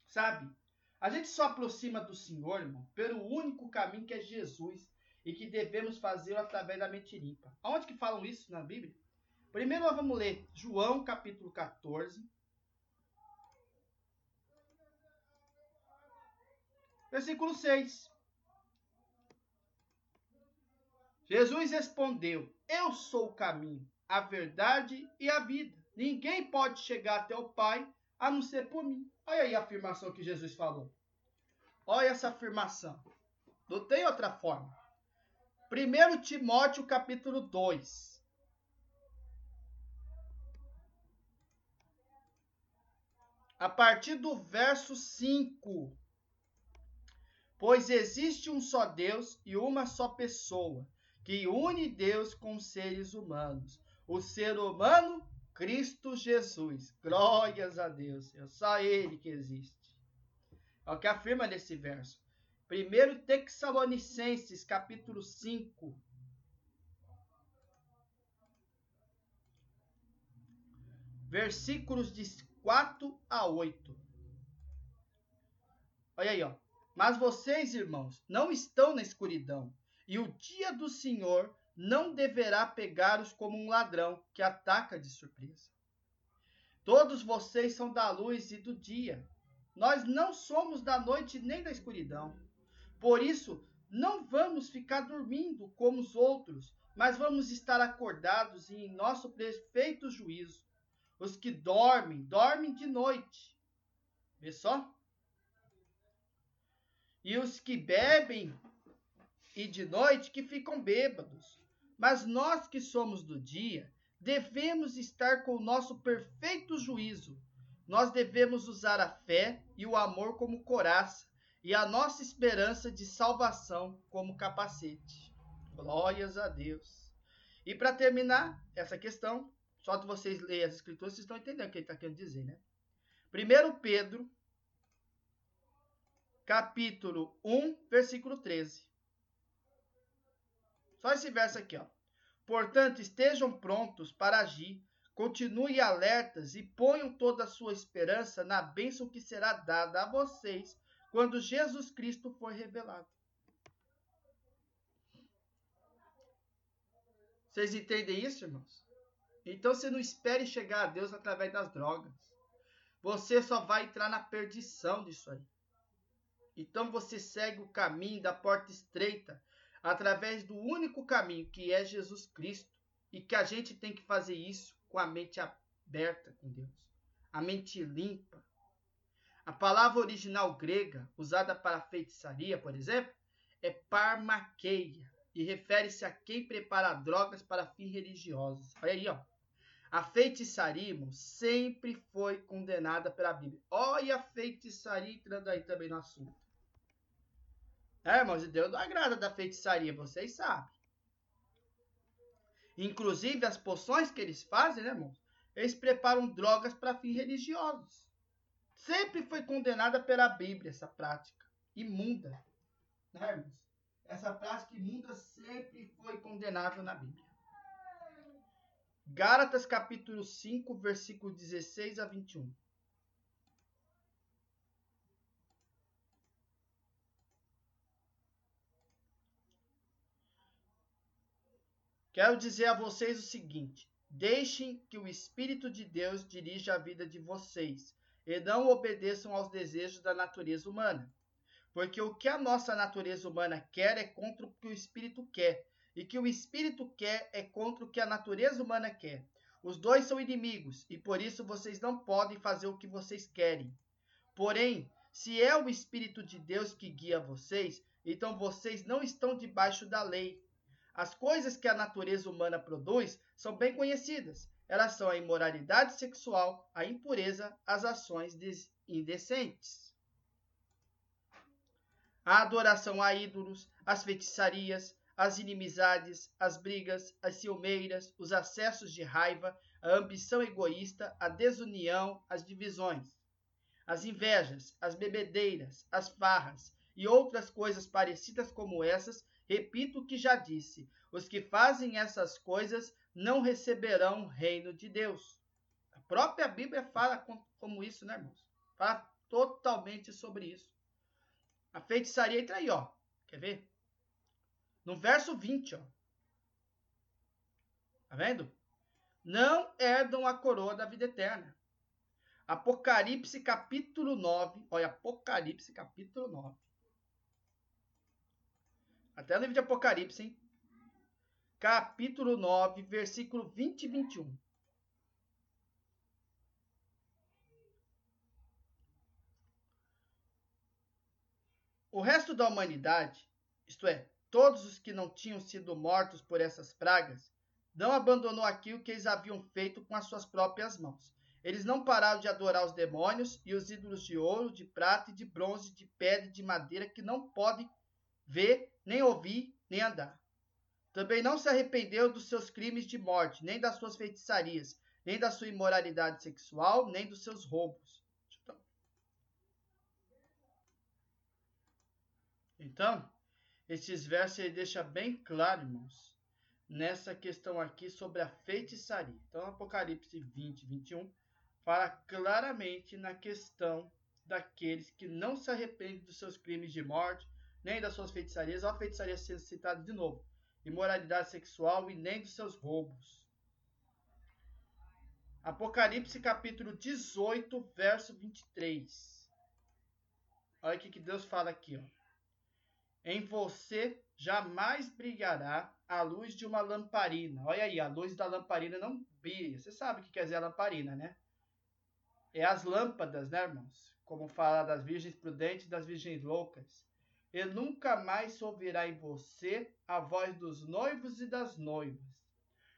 Sabe? A gente só aproxima do Senhor, irmão, pelo único caminho que é Jesus e que devemos fazê-lo através da mente limpa. Aonde que falam isso na Bíblia? Primeiro nós vamos ler João capítulo 14. Versículo 6. Jesus respondeu: Eu sou o caminho, a verdade e a vida. Ninguém pode chegar até o Pai a não ser por mim. Olha aí a afirmação que Jesus falou. Olha essa afirmação. Não tem outra forma. 1 Timóteo capítulo 2. A partir do verso 5. Pois existe um só Deus e uma só pessoa, que une Deus com os seres humanos. O ser humano, Cristo Jesus. Glórias a Deus. É só Ele que existe. É o que afirma nesse verso. 1 Texalonicenses, capítulo 5. Versículos de 4 a 8. Olha aí, ó. Mas vocês, irmãos, não estão na escuridão, e o dia do Senhor não deverá pegá-los como um ladrão que ataca de surpresa. Todos vocês são da luz e do dia. Nós não somos da noite nem da escuridão. Por isso, não vamos ficar dormindo como os outros, mas vamos estar acordados e em nosso perfeito juízo. Os que dormem, dormem de noite. Vê só? E os que bebem e de noite que ficam bêbados. Mas nós que somos do dia, devemos estar com o nosso perfeito juízo. Nós devemos usar a fé e o amor como coraça e a nossa esperança de salvação como capacete. Glórias a Deus. E para terminar essa questão, só de vocês lerem as escrituras, vocês estão entendendo o que ele está querendo dizer, né? 1 Pedro, capítulo 1, versículo 13. Só esse verso aqui, ó. Portanto, estejam prontos para agir, continuem alertas e ponham toda a sua esperança na bênção que será dada a vocês quando Jesus Cristo foi revelado. Vocês entendem isso, irmãos? Então você não espere chegar a Deus através das drogas. Você só vai entrar na perdição disso aí. Então você segue o caminho da porta estreita através do único caminho que é Jesus Cristo e que a gente tem que fazer isso com a mente aberta com Deus, a mente limpa, a palavra original grega usada para feitiçaria, por exemplo, é parmaqueia e refere-se a quem prepara drogas para fins religiosos. Olha aí, ó. A feitiçaria, sempre foi condenada pela Bíblia. Olha a feitiçaria entrando aí também no assunto. É, irmãos, Deus não agrada da feitiçaria, vocês sabem. Inclusive, as poções que eles fazem, né, irmãos? Eles preparam drogas para fins religiosos. Sempre foi condenada pela Bíblia essa prática imunda. Né, irmãos? Essa prática imunda sempre foi condenada na Bíblia. Gálatas capítulo 5, versículo 16 a 21. Quero dizer a vocês o seguinte: deixem que o Espírito de Deus dirija a vida de vocês e não obedeçam aos desejos da natureza humana. Porque o que a nossa natureza humana quer é contra o que o espírito quer, e que o espírito quer é contra o que a natureza humana quer. Os dois são inimigos, e por isso vocês não podem fazer o que vocês querem. Porém, se é o espírito de Deus que guia vocês, então vocês não estão debaixo da lei. As coisas que a natureza humana produz são bem conhecidas. Elas são a imoralidade sexual, a impureza, as ações indecentes, a adoração a ídolos, as feitiçarias, as inimizades, as brigas, as ciumeiras, os acessos de raiva, a ambição egoísta, a desunião, as divisões, as invejas, as bebedeiras, as farras e outras coisas parecidas como essas, repito o que já disse: os que fazem essas coisas não receberão o reino de Deus. A própria Bíblia fala como isso, né, irmãos? Fala totalmente sobre isso. A feitiçaria entra aí, ó. Quer ver? No verso 20, ó. Tá vendo? Não herdam a coroa da vida eterna. Apocalipse capítulo 9. Olha, Apocalipse capítulo 9. Até no livro de Apocalipse, hein? Capítulo 9, versículo 20 e 21. O resto da humanidade, isto é, todos os que não tinham sido mortos por essas pragas, não abandonou aquilo que eles haviam feito com as suas próprias mãos. Eles não pararam de adorar os demônios e os ídolos de ouro, de prata e de bronze, de pedra e de madeira que não podem ver, nem ouvir, nem andar. Também não se arrependeu dos seus crimes de morte, nem das suas feitiçarias, nem da sua imoralidade sexual, nem dos seus roubos. Então, esses versos ele deixa bem claro, irmãos, nessa questão aqui sobre a feitiçaria. Então, Apocalipse 20, 21 fala claramente na questão daqueles que não se arrependem dos seus crimes de morte, nem das suas feitiçarias. Olha a feitiçaria sendo citada de novo. Imoralidade sexual e nem dos seus roubos. Apocalipse capítulo 18, verso 23. Olha o que Deus fala aqui, ó. Em você jamais brilhará a luz de uma lamparina. Olha aí, a luz da lamparina não brilha. Você sabe o que quer dizer a lamparina, né? É as lâmpadas, né, irmãos? Como fala das virgens prudentes e das virgens loucas. E nunca mais ouvirá em você a voz dos noivos e das noivas.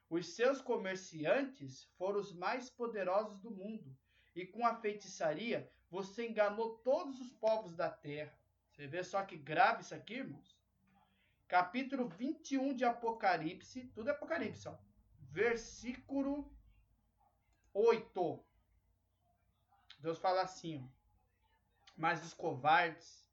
Os seus comerciantes foram os mais poderosos do mundo, e com a feitiçaria você enganou todos os povos da terra. Você vê só que grave isso aqui, irmãos? Capítulo 21 de Apocalipse, tudo é Apocalipse, ó. Versículo 8. Deus fala assim, ó. Mas os covardes,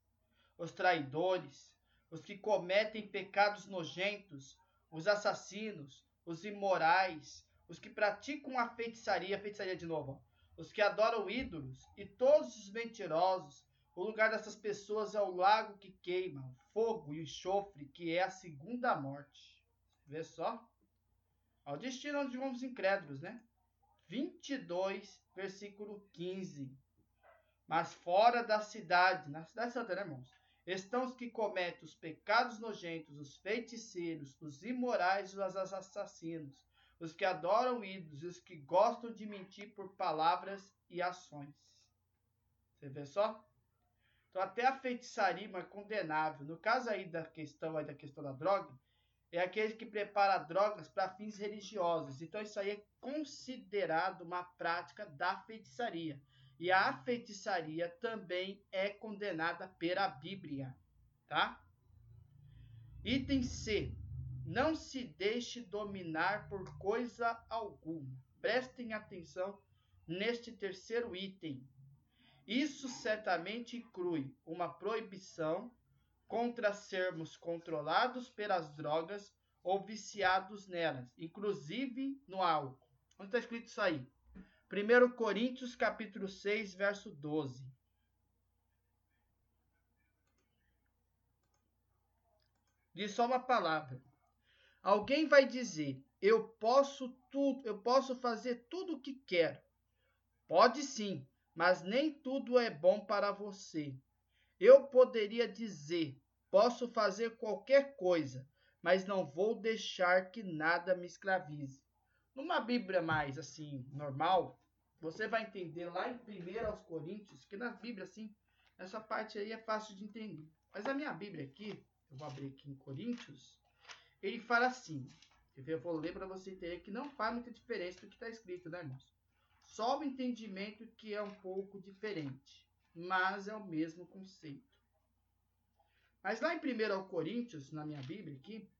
os traidores, os que cometem pecados nojentos, os assassinos, os imorais, os que praticam a feitiçaria, feitiçaria de novo, ó. os que adoram ídolos e todos os mentirosos, o lugar dessas pessoas é o lago que queima, o fogo e o enxofre, que é a segunda morte. Vê só? Ao destino onde vamos incrédulos, né? 22, versículo 15. Mas fora da cidade, na cidade santa, né, irmãos? Estão os que cometem os pecados nojentos, os feiticeiros, os imorais e os assassinos, os que adoram ídolos e os que gostam de mentir por palavras e ações. Você vê só? Então até a feitiçaria é condenável. No caso aí da questão aí da questão da droga, é aquele que prepara drogas para fins religiosos. Então isso aí é considerado uma prática da feitiçaria. E a feitiçaria também é condenada pela Bíblia, tá? Item C. Não se deixe dominar por coisa alguma. Prestem atenção neste terceiro item. Isso certamente inclui uma proibição contra sermos controlados pelas drogas ou viciados nelas, inclusive no álcool. Onde está escrito isso aí? 1 Coríntios capítulo 6, verso 12. Diz só uma palavra. Alguém vai dizer: "Eu posso tudo, eu posso fazer tudo o que quero". Pode sim, mas nem tudo é bom para você. Eu poderia dizer: posso fazer qualquer coisa, mas não vou deixar que nada me escravize. Numa Bíblia mais assim, normal, você vai entender lá em 1 aos Coríntios, que na Bíblia assim, essa parte aí é fácil de entender. Mas a minha Bíblia aqui, eu vou abrir aqui em Coríntios, ele fala assim. Eu vou ler para você entender que não faz muita diferença do que está escrito, né, irmãos? Só o entendimento que é um pouco diferente, mas é o mesmo conceito. Mas lá em 1 Coríntios, na minha Bíblia aqui,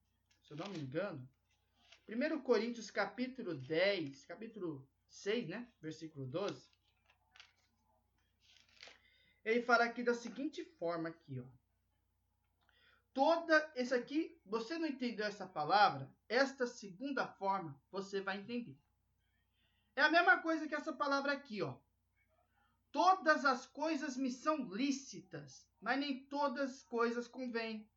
se eu não me engano, 1 Coríntios capítulo 10, capítulo 6, né? Versículo 12. Ele fala aqui da seguinte forma aqui, ó. Toda esse aqui, você não entendeu essa palavra? Esta segunda forma você vai entender. É a mesma coisa que essa palavra aqui, ó. Todas as coisas me são lícitas, mas nem todas as coisas convêm.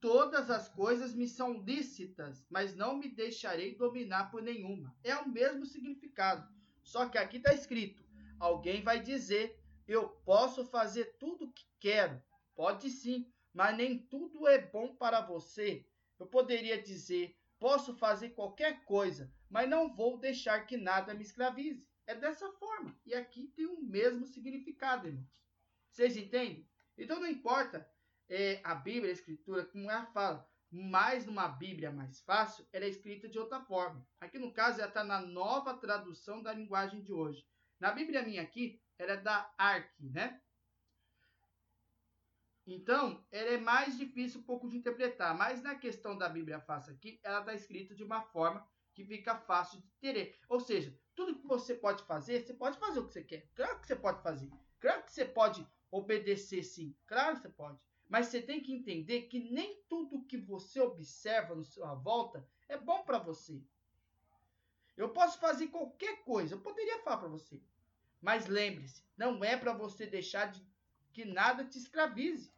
Todas as coisas me são lícitas, mas não me deixarei dominar por nenhuma. É o mesmo significado. Só que aqui está escrito: alguém vai dizer, eu posso fazer tudo o que quero. Pode sim, mas nem tudo é bom para você. Eu poderia dizer, posso fazer qualquer coisa, mas não vou deixar que nada me escravize. É dessa forma. E aqui tem o mesmo significado, irmãos. Vocês entendem? Então não importa é, a Bíblia, a Escritura, como ela fala, mas numa Bíblia mais fácil, ela é escrita de outra forma. Aqui no caso, ela está na nova tradução da linguagem de hoje. Na Bíblia minha aqui, ela é da Ark, né? Então, ela é mais difícil um pouco de interpretar, mas na questão da Bíblia fácil aqui, ela está escrita de uma forma que fica fácil de entender. Ou seja, tudo que você pode fazer, você pode fazer o que você quer. Claro que você pode fazer. Claro que você pode obedecer sim. Claro que você pode. Mas você tem que entender que nem tudo que você observa na sua volta é bom para você. Eu posso fazer qualquer coisa, eu poderia falar para você. Mas lembre-se, não é para você deixar de que nada te escravize.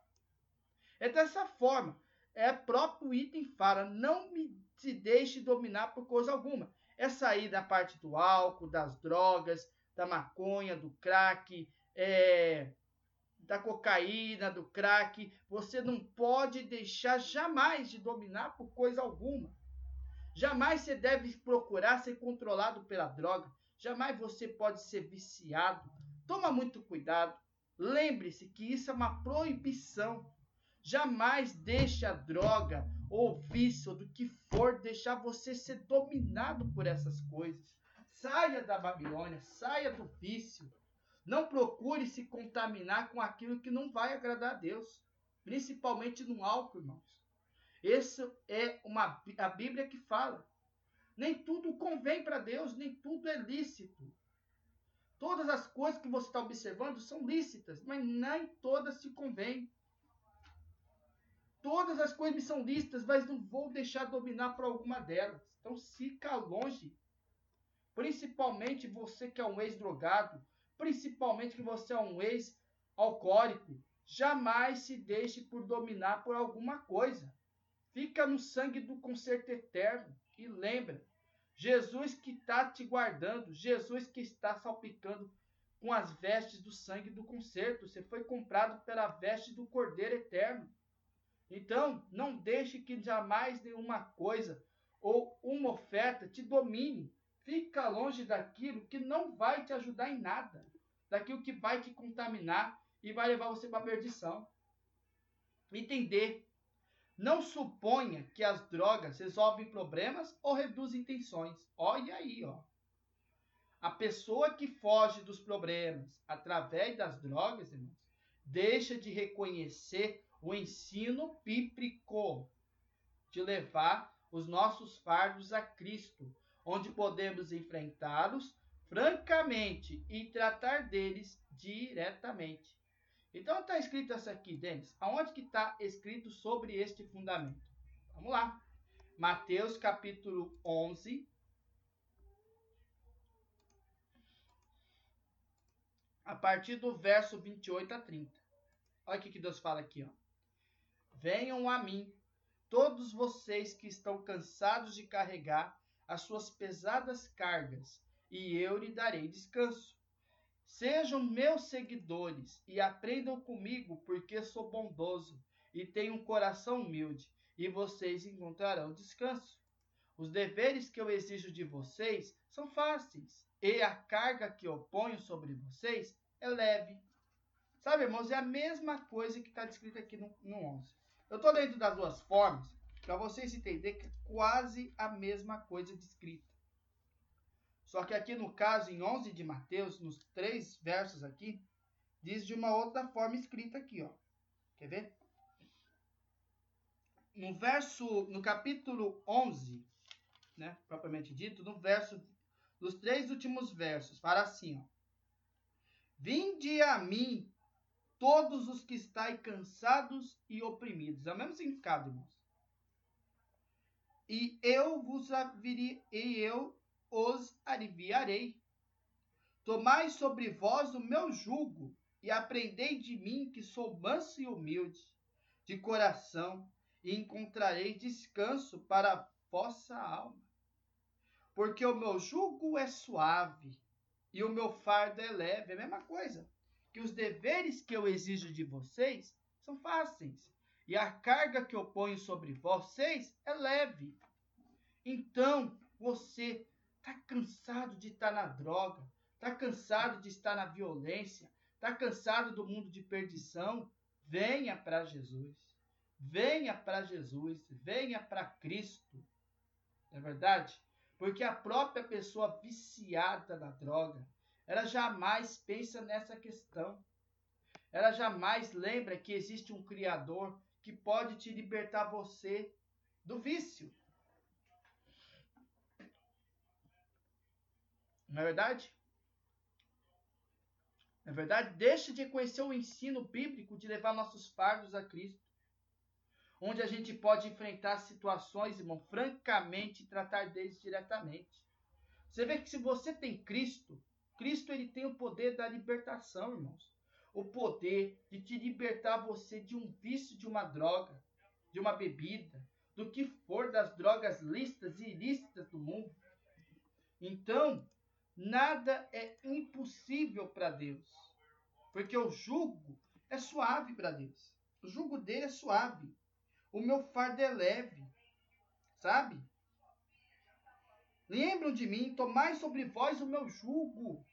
É dessa forma. É próprio item fala, não me se deixe dominar por coisa alguma. É sair da parte do álcool, das drogas, da maconha, do crack, é, da cocaína, do crack. Você não pode deixar jamais de dominar por coisa alguma. Jamais você deve procurar ser controlado pela droga. Jamais você pode ser viciado. Toma muito cuidado. Lembre-se que isso é uma proibição. Jamais deixe a droga ou vício do que for deixar você ser dominado por essas coisas. Saia da Babilônia, saia do vício. Não procure se contaminar com aquilo que não vai agradar a Deus, principalmente no álcool, irmãos. Isso é uma a Bíblia que fala. Nem tudo convém para Deus, nem tudo é lícito. Todas as coisas que você está observando são lícitas, mas nem todas se convêm. Todas as coisas me são lícitas, mas não vou deixar dominar por alguma delas. Então fica longe. Principalmente você que é um ex-drogado, principalmente que você é um ex-alcoólico, jamais se deixe por dominar por alguma coisa. Fica no sangue do conserto eterno e lembra, Jesus que está te guardando, Jesus que está salpicando com as vestes do sangue do conserto. Você foi comprado pela veste do Cordeiro eterno. Então, não deixe que jamais nenhuma coisa ou uma oferta te domine. Fica longe daquilo que não vai te ajudar em nada, daquilo que vai te contaminar e vai levar você para a perdição. Entender. Não suponha que as drogas resolvem problemas ou reduzem tensões. Olha aí, ó. A pessoa que foge dos problemas através das drogas, irmãos, deixa de reconhecer o ensino bíblico de levar os nossos fardos a Cristo, onde podemos enfrentá-los francamente e tratar deles diretamente. Então está escrito isso aqui, Denis. Aonde que está escrito sobre este fundamento? Vamos lá. Mateus capítulo 11. A partir do verso 28 a 30. Olha o que Deus fala aqui, ó. Venham a mim, todos vocês que estão cansados de carregar as suas pesadas cargas, e eu lhe darei descanso. Sejam meus seguidores e aprendam comigo, porque sou bondoso e tenho um coração humilde, e vocês encontrarão descanso. Os deveres que eu exijo de vocês são fáceis, e a carga que eu ponho sobre vocês é leve. Sabe, irmãos, é a mesma coisa que está descrito aqui no, no 11. Eu estou lendo das duas formas para vocês entenderem que é quase a mesma coisa descrita. Só que aqui no caso, em 11 de Mateus, nos três versos aqui, diz de uma outra forma escrita aqui, ó. Quer ver? No verso, no capítulo 11, né, propriamente dito, no verso, nos três últimos versos, para assim, ó. Vinde a mim, todos os que estáis cansados e oprimidos. É o mesmo significado, irmãos. E eu vos aviri, e eu os aliviarei. Tomai sobre vós o meu jugo e aprendei de mim que sou manso e humilde de coração e encontrarei descanso para a vossa alma. Porque o meu jugo é suave e o meu fardo é leve. É a mesma coisa que os deveres que eu exijo de vocês são fáceis e a carga que eu ponho sobre vocês é leve. Então, você está cansado de estar na droga, está cansado de estar na violência, está cansado do mundo de perdição? Venha para Jesus. Venha para Jesus, venha para Cristo. Não é verdade? Porque a própria pessoa viciada na droga, ela jamais pensa nessa questão. Ela jamais lembra que existe um Criador que pode te libertar você do vício. Não é verdade? Não é verdade? Deixe de conhecer o ensino bíblico de levar nossos fardos a Cristo. Onde a gente pode enfrentar situações, irmão, francamente tratar deles diretamente. Você vê que se você tem Cristo, Cristo ele tem o poder da libertação, irmãos. O poder de te libertar você de um vício de uma droga, de uma bebida, do que for das drogas listas e ilícitas do mundo. Então, nada é impossível para Deus. Porque o jugo é suave para Deus. O jugo dele é suave. O meu fardo é leve. Sabe? Lembram de mim, tomai sobre vós o meu jugo.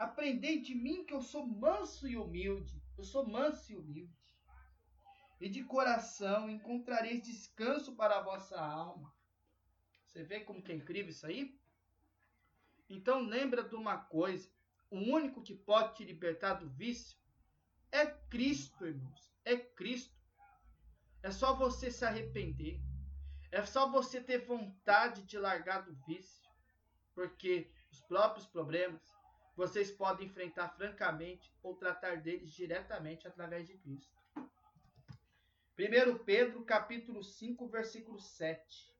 Aprendei de mim que eu sou manso e humilde. Eu sou manso e humilde. E de coração encontrareis descanso para a vossa alma. Você vê como que é incrível isso aí? Então lembra de uma coisa. O único que pode te libertar do vício é Cristo, irmãos. É Cristo. É só você se arrepender. É só você ter vontade de largar do vício. Porque os próprios problemas vocês podem enfrentar francamente ou tratar deles diretamente através de Cristo. 1 Pedro capítulo 5, versículo 7.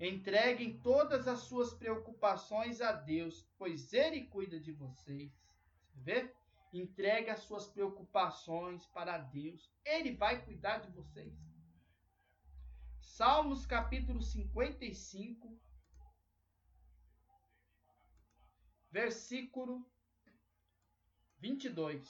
Entreguem todas as suas preocupações a Deus, pois Ele cuida de vocês. Você vê? Entregue as suas preocupações para Deus. Ele vai cuidar de vocês. Salmos capítulo 55, versículo 22.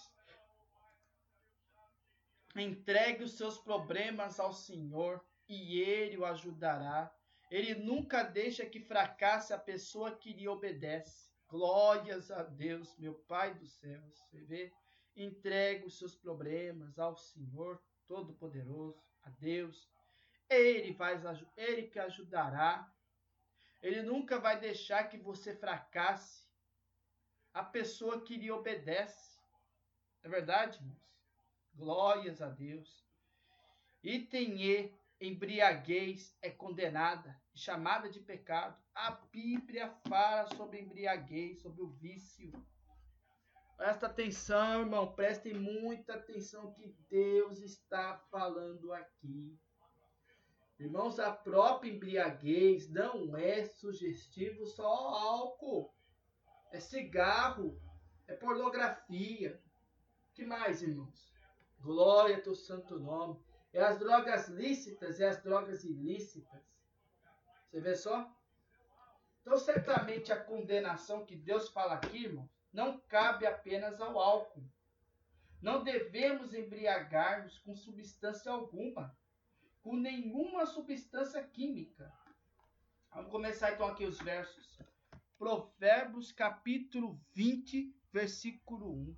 Entregue os seus problemas ao Senhor e Ele o ajudará. Ele nunca deixa que fracasse a pessoa que lhe obedece. Glórias a Deus, meu Pai do céu. Você vê? Entregue os seus problemas ao Senhor Todo-Poderoso, a Deus. Ele vai, ele que ajudará. Ele nunca vai deixar que você fracasse a pessoa que lhe obedece. É verdade, irmãos? Glórias a Deus. E, embriaguez é condenada chamada de pecado. A Bíblia fala sobre embriaguez, sobre o vício. Presta atenção, irmão, prestem muita atenção que Deus está falando aqui. Irmãos, a própria embriaguez não é sugestivo só ao álcool é cigarro, é pornografia. que mais, irmãos? Glória ao teu santo nome. É as drogas lícitas e as drogas ilícitas. Você vê só? Então, certamente a condenação que Deus fala aqui, irmão, não cabe apenas ao álcool. Não devemos embriagar-nos com substância alguma, com nenhuma substância química. Vamos começar então aqui os versos Provérbios capítulo 20, versículo 1.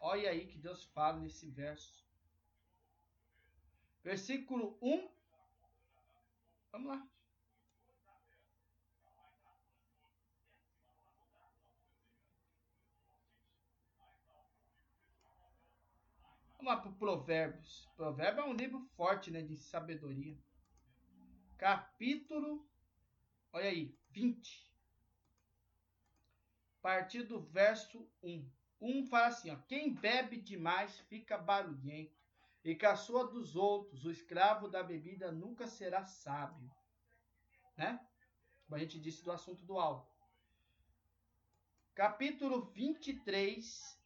Olha aí que Deus fala nesse verso. Versículo 1. Vamos lá. Vamos lá para Provérbios. Provérbio é um livro forte, né, de sabedoria. Capítulo, olha aí, 20. Partir do verso 1. 1 fala assim, ó, quem bebe demais fica barulhento, e caçoa dos outros, o escravo da bebida nunca será sábio. Né? Como a gente disse do assunto do álcool. Capítulo 23,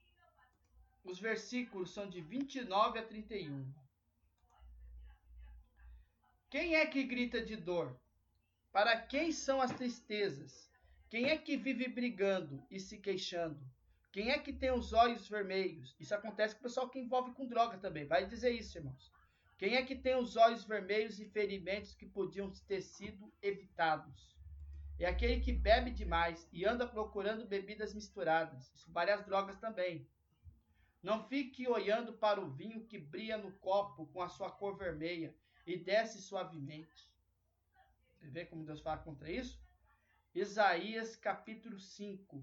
os versículos são de 29 a 31. Quem é que grita de dor? Para quem são as tristezas? Quem é que vive brigando e se queixando? Quem é que tem os olhos vermelhos? Isso acontece com o pessoal que envolve com droga também. Vai dizer isso, irmãos. Quem é que tem os olhos vermelhos e ferimentos que podiam ter sido evitados? É aquele que bebe demais e anda procurando bebidas misturadas. Isso vale as drogas também. Não fique olhando para o vinho que brilha no copo com a sua cor vermelha e desce suavemente. Você vê como Deus fala contra isso? Isaías capítulo 5,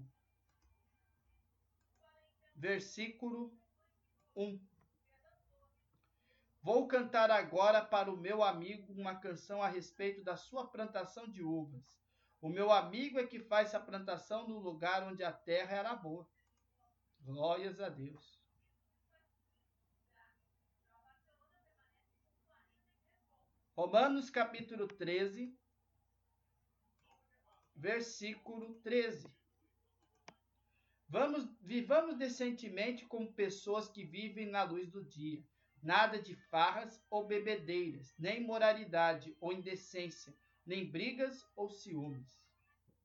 versículo 1. Vou cantar agora para o meu amigo uma canção a respeito da sua plantação de uvas. O meu amigo é que faz essa plantação no lugar onde a terra era boa. Glórias a Deus. Romanos capítulo 13, versículo 13. Vamos, vivamos decentemente como pessoas que vivem na luz do dia. Nada de farras ou bebedeiras, nem moralidade ou indecência, nem brigas ou ciúmes.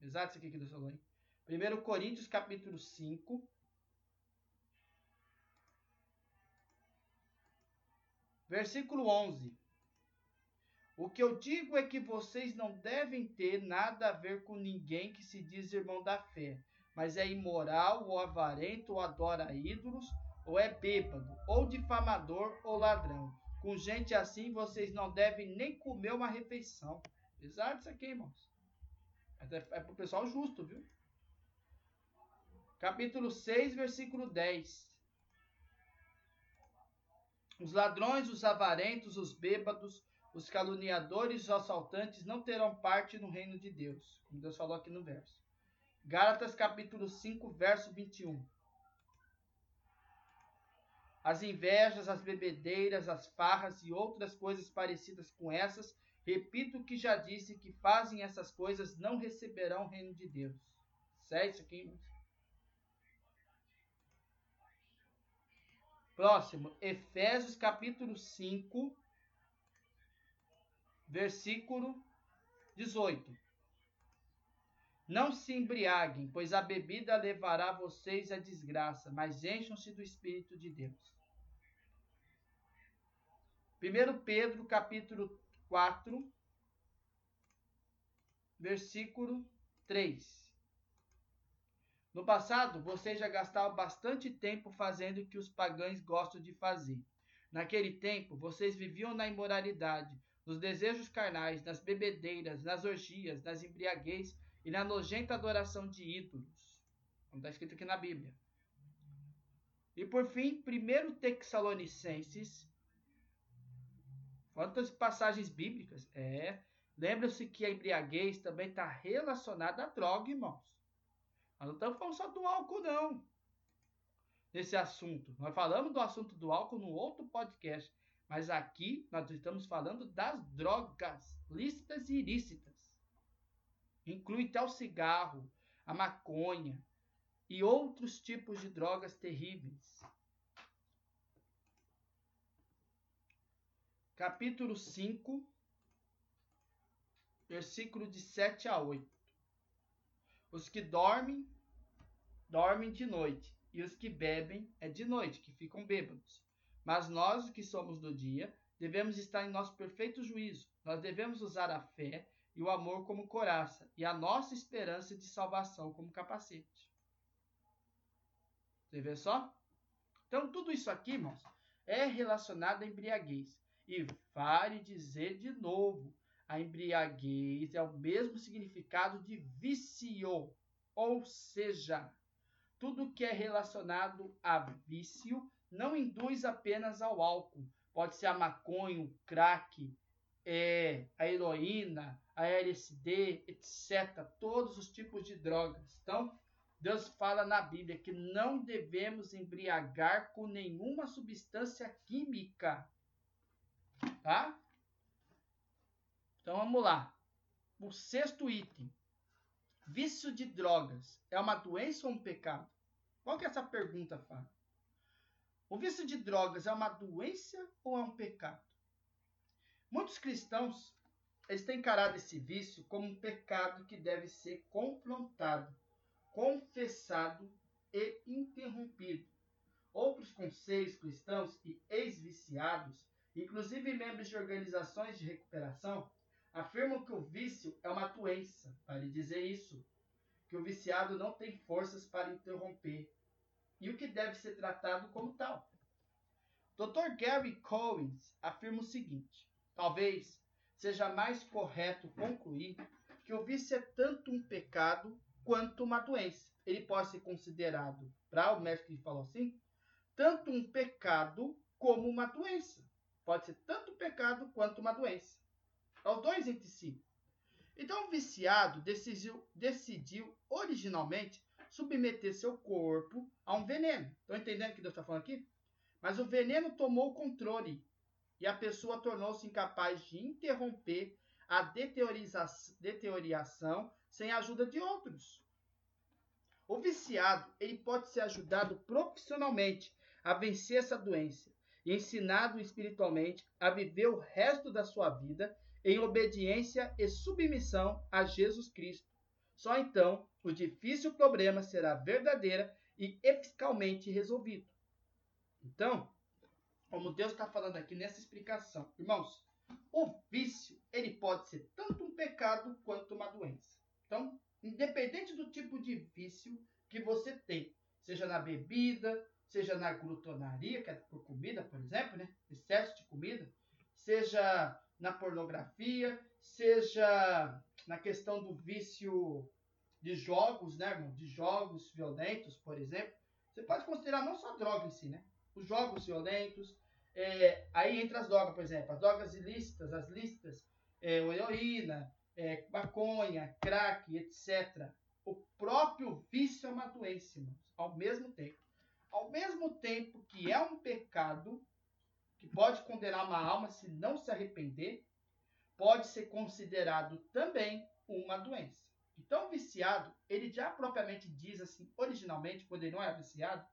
Exato isso aqui que Deus falou, hein? 1 Coríntios capítulo 5, versículo 11. O que eu digo é que vocês não devem ter nada a ver com ninguém que se diz irmão da fé, mas é imoral, ou avarento, ou adora ídolos, ou é bêbado, ou difamador, ou ladrão. Com gente assim, vocês não devem nem comer uma refeição. Pesado isso aqui, irmãos. É, é para o pessoal justo, viu? Capítulo 6, versículo 10. Os ladrões, os avarentos, os bêbados, os caluniadores e os assaltantes não terão parte no reino de Deus, como Deus falou aqui no verso. Gálatas capítulo 5, verso 21. As invejas, as bebedeiras, as farras e outras coisas parecidas com essas, repito o que já disse, que fazem essas coisas não receberão o reino de Deus. Sério isso aqui? Próximo, Efésios capítulo 5, versículo 18. Não se embriaguem, pois a bebida levará vocês à desgraça, mas encham-se do Espírito de Deus. 1 Pedro, capítulo 4, versículo 3. No passado, vocês já gastaram bastante tempo fazendo o que os pagãos gostam de fazer. Naquele tempo, vocês viviam na imoralidade, nos desejos carnais, nas bebedeiras, nas orgias, nas embriaguez e na nojenta adoração de ídolos. Como está escrito aqui na Bíblia. E por fim, 1 Texalonicenses. Quantas passagens bíblicas? É. Lembra-se que a embriaguez também está relacionada à droga, irmãos. Nós não estamos falando só do álcool, não. Nesse assunto. Nós falamos do assunto do álcool no outro podcast. Mas aqui nós estamos falando das drogas lícitas e ilícitas. Inclui até o cigarro, a maconha e outros tipos de drogas terríveis. Capítulo 5, versículo de 7 a 8. Os que dormem, dormem de noite, e os que bebem é de noite, que ficam bêbados. Mas nós, que somos do dia, devemos estar em nosso perfeito juízo. Nós devemos usar a fé e o amor como coraça, e a nossa esperança de salvação como capacete. Você vê só? Então, tudo isso aqui, irmãos, é relacionado à embriaguez. E vale dizer de novo: a embriaguez é o mesmo significado de vício, ou seja, tudo que é relacionado a vício não induz apenas ao álcool. Pode ser a maconha, o crack, é, a heroína, a LSD, etc. Todos os tipos de drogas. Então, Deus fala na Bíblia que não devemos embriagar com nenhuma substância química. Tá? Então vamos lá. O sexto item. Vício de drogas é uma doença ou um pecado? Qual que é essa pergunta, Fábio? O vício de drogas é uma doença ou é um pecado? Muitos cristãos eles têm encarado esse vício como um pecado que deve ser confrontado, confessado e interrompido. Outros conselhos cristãos e ex-viciados, inclusive membros de organizações de recuperação, afirmam que o vício é uma doença, para dizer isso, que o viciado não tem forças para interromper e o que deve ser tratado como tal. Dr. Gary Collins afirma o seguinte: talvez seja mais correto concluir que o vício é tanto um pecado quanto uma doença. Ele pode ser considerado, para o médico que falou assim, tanto um pecado como uma doença. Pode ser tanto um pecado quanto uma doença. Os dois entre si. Então o viciado decidiu, decidiu originalmente submeter seu corpo a um veneno. Estão entendendo o que Deus está falando aqui? Mas o veneno tomou o controle e a pessoa tornou-se incapaz de interromper a deterioração sem a ajuda de outros. O viciado ele pode ser ajudado profissionalmente a vencer essa doença e ensinado espiritualmente a viver o resto da sua vida em obediência e submissão a Jesus Cristo. Só então o difícil problema será verdadeira e eficazmente resolvido. Então, como Deus está falando aqui nessa explicação, irmãos, o vício ele pode ser tanto um pecado quanto uma doença. Então, independente do tipo de vício que você tem, seja na bebida, seja na glutonaria, que é por comida, por exemplo, né? excesso de comida, seja na pornografia, seja na questão do vício de jogos, né, irmão? De jogos violentos, por exemplo. Você pode considerar não só droga em si, né? Os jogos violentos. É, aí entra as drogas, por exemplo, as drogas ilícitas, as lícitas, é, heroína, é, maconha, crack, etc. O próprio vício é uma doença, irmãos, ao mesmo tempo. Ao mesmo tempo que é um pecado, que pode condenar uma alma se não se arrepender, pode ser considerado também uma doença. Então, viciado, ele já propriamente diz assim, originalmente, quando ele não é viciado,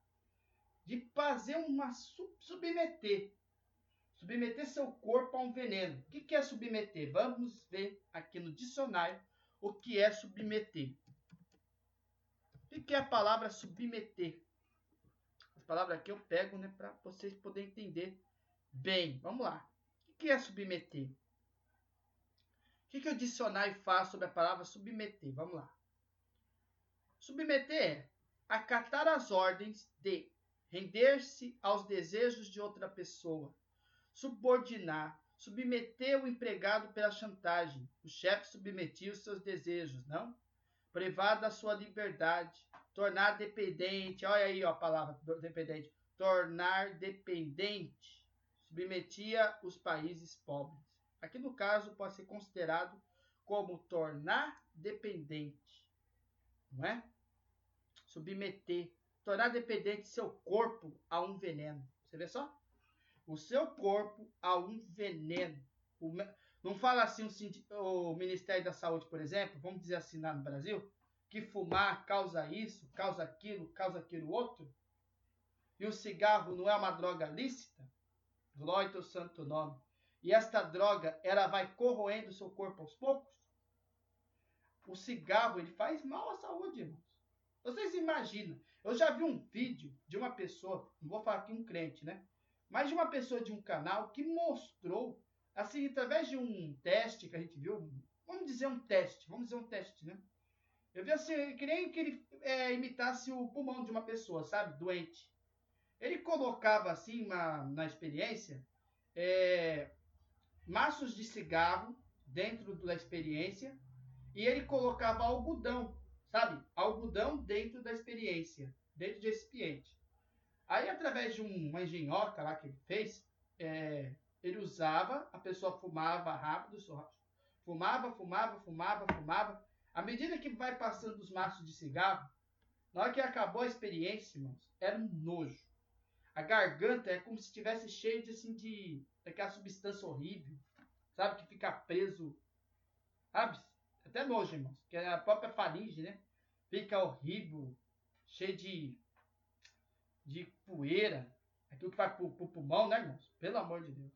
de fazer uma submeter, submeter seu corpo a um veneno. O que é submeter? Vamos ver aqui no dicionário o que é submeter. O que é a palavra submeter? As palavras aqui eu pego né, para vocês poderem entender Bem, vamos lá. O que é submeter? O que, que o dicionário faz sobre a palavra submeter? Vamos lá. Submeter é acatar as ordens de render-se aos desejos de outra pessoa, subordinar, submeter o empregado pela chantagem. O chefe submetia os seus desejos, não? Privar da sua liberdade, tornar dependente. Olha aí ó, a palavra dependente. Tornar dependente submetia os países pobres. Aqui no caso pode ser considerado como tornar dependente, não é? Submeter, tornar dependente seu corpo a um veneno. Você vê só? O seu corpo a um veneno. Não fala assim o, Ministério da Saúde, por exemplo, vamos dizer assim lá no Brasil, que fumar causa isso, causa aquilo, causa aquilo outro? E o cigarro não é uma droga lícita? Glória ao santo nome. E esta droga, ela vai corroendo o seu corpo aos poucos? O cigarro, ele faz mal à saúde, irmãos. Vocês imaginam? Eu já vi um vídeo de uma pessoa, não vou falar aqui um crente, né? Mas de uma pessoa de um canal que mostrou, assim, através de um teste que a gente viu, vamos dizer um teste, vamos dizer um teste, né? Eu vi assim, eu queria que ele é, imitasse o pulmão de uma pessoa, sabe? Doente. Ele colocava assim uma, na experiência é, maços de cigarro dentro da experiência e ele colocava algodão, sabe? Algodão dentro da experiência, dentro de recipiente. Aí, através de uma engenhoca lá que ele fez, é, ele usava, a pessoa fumava rápido, fumava, fumava, fumava, fumava. À medida que vai passando os maços de cigarro, na hora que acabou a experiência, irmãos, era um nojo. A garganta é como se estivesse cheia de, assim, de daquela substância horrível, sabe? Que fica preso, sabe? Até nojo, irmãos. Que é a própria faringe, né? Fica horrível, cheio de, de poeira. Aquilo que vai pro, pro pulmão, né, irmãos? Pelo amor de Deus.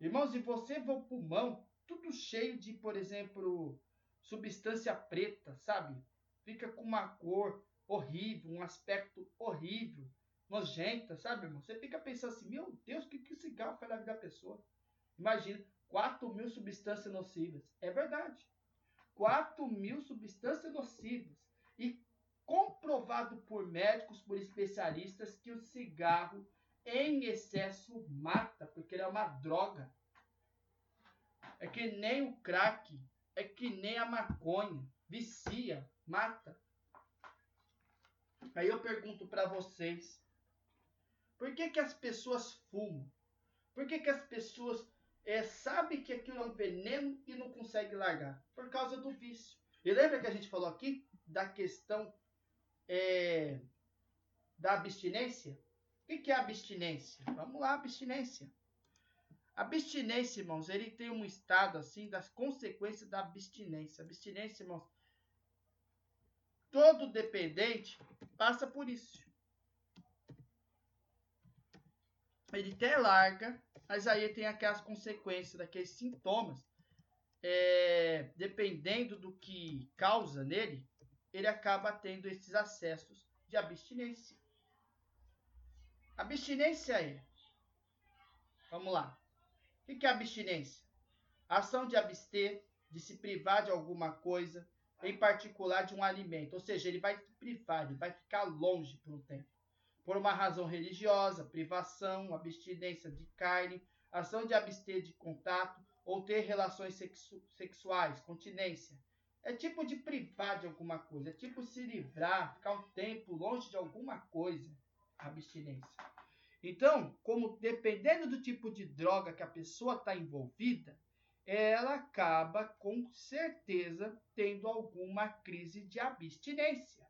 Irmãos, e você vê o pulmão tudo cheio de, por exemplo, substância preta, sabe? Fica com uma cor horrível, um aspecto horrível, nojenta, sabe, irmão? Você fica pensando assim, meu Deus, o que, que cigarro faz na vida da pessoa? Imagina, 4 mil substâncias nocivas. É verdade. 4 mil substâncias nocivas. E comprovado por médicos, por especialistas, que o cigarro em excesso mata, porque ele é uma droga. É que nem o crack, é que nem a maconha, vicia, mata. Aí eu pergunto para vocês, por que, que as pessoas fumam? Por que, que as pessoas é, sabem que aquilo é um veneno e não conseguem largar? Por causa do vício. E lembra que a gente falou aqui da questão é, da abstinência? O que é abstinência? Vamos lá, abstinência. Abstinência, irmãos, ele tem um estado assim das consequências da abstinência. Abstinência, irmãos, todo dependente passa por isso. Ele até larga, mas aí tem aquelas consequências, daqueles sintomas. É, dependendo do que causa nele, ele acaba tendo esses acessos de abstinência. Abstinência é. Vamos lá. O que é abstinência? Ação de abster, de se privar de alguma coisa, em particular de um alimento. Ou seja, ele vai se privar, ele vai ficar longe por um tempo. Por uma razão religiosa, privação, abstinência de carne, ação de abster de contato ou ter relações sexu sexuais, continência. É tipo de privar de alguma coisa, é tipo se livrar, ficar um tempo longe de alguma coisa abstinência. Então, como dependendo do tipo de droga que a pessoa está envolvida, ela acaba com certeza tendo alguma crise de abstinência.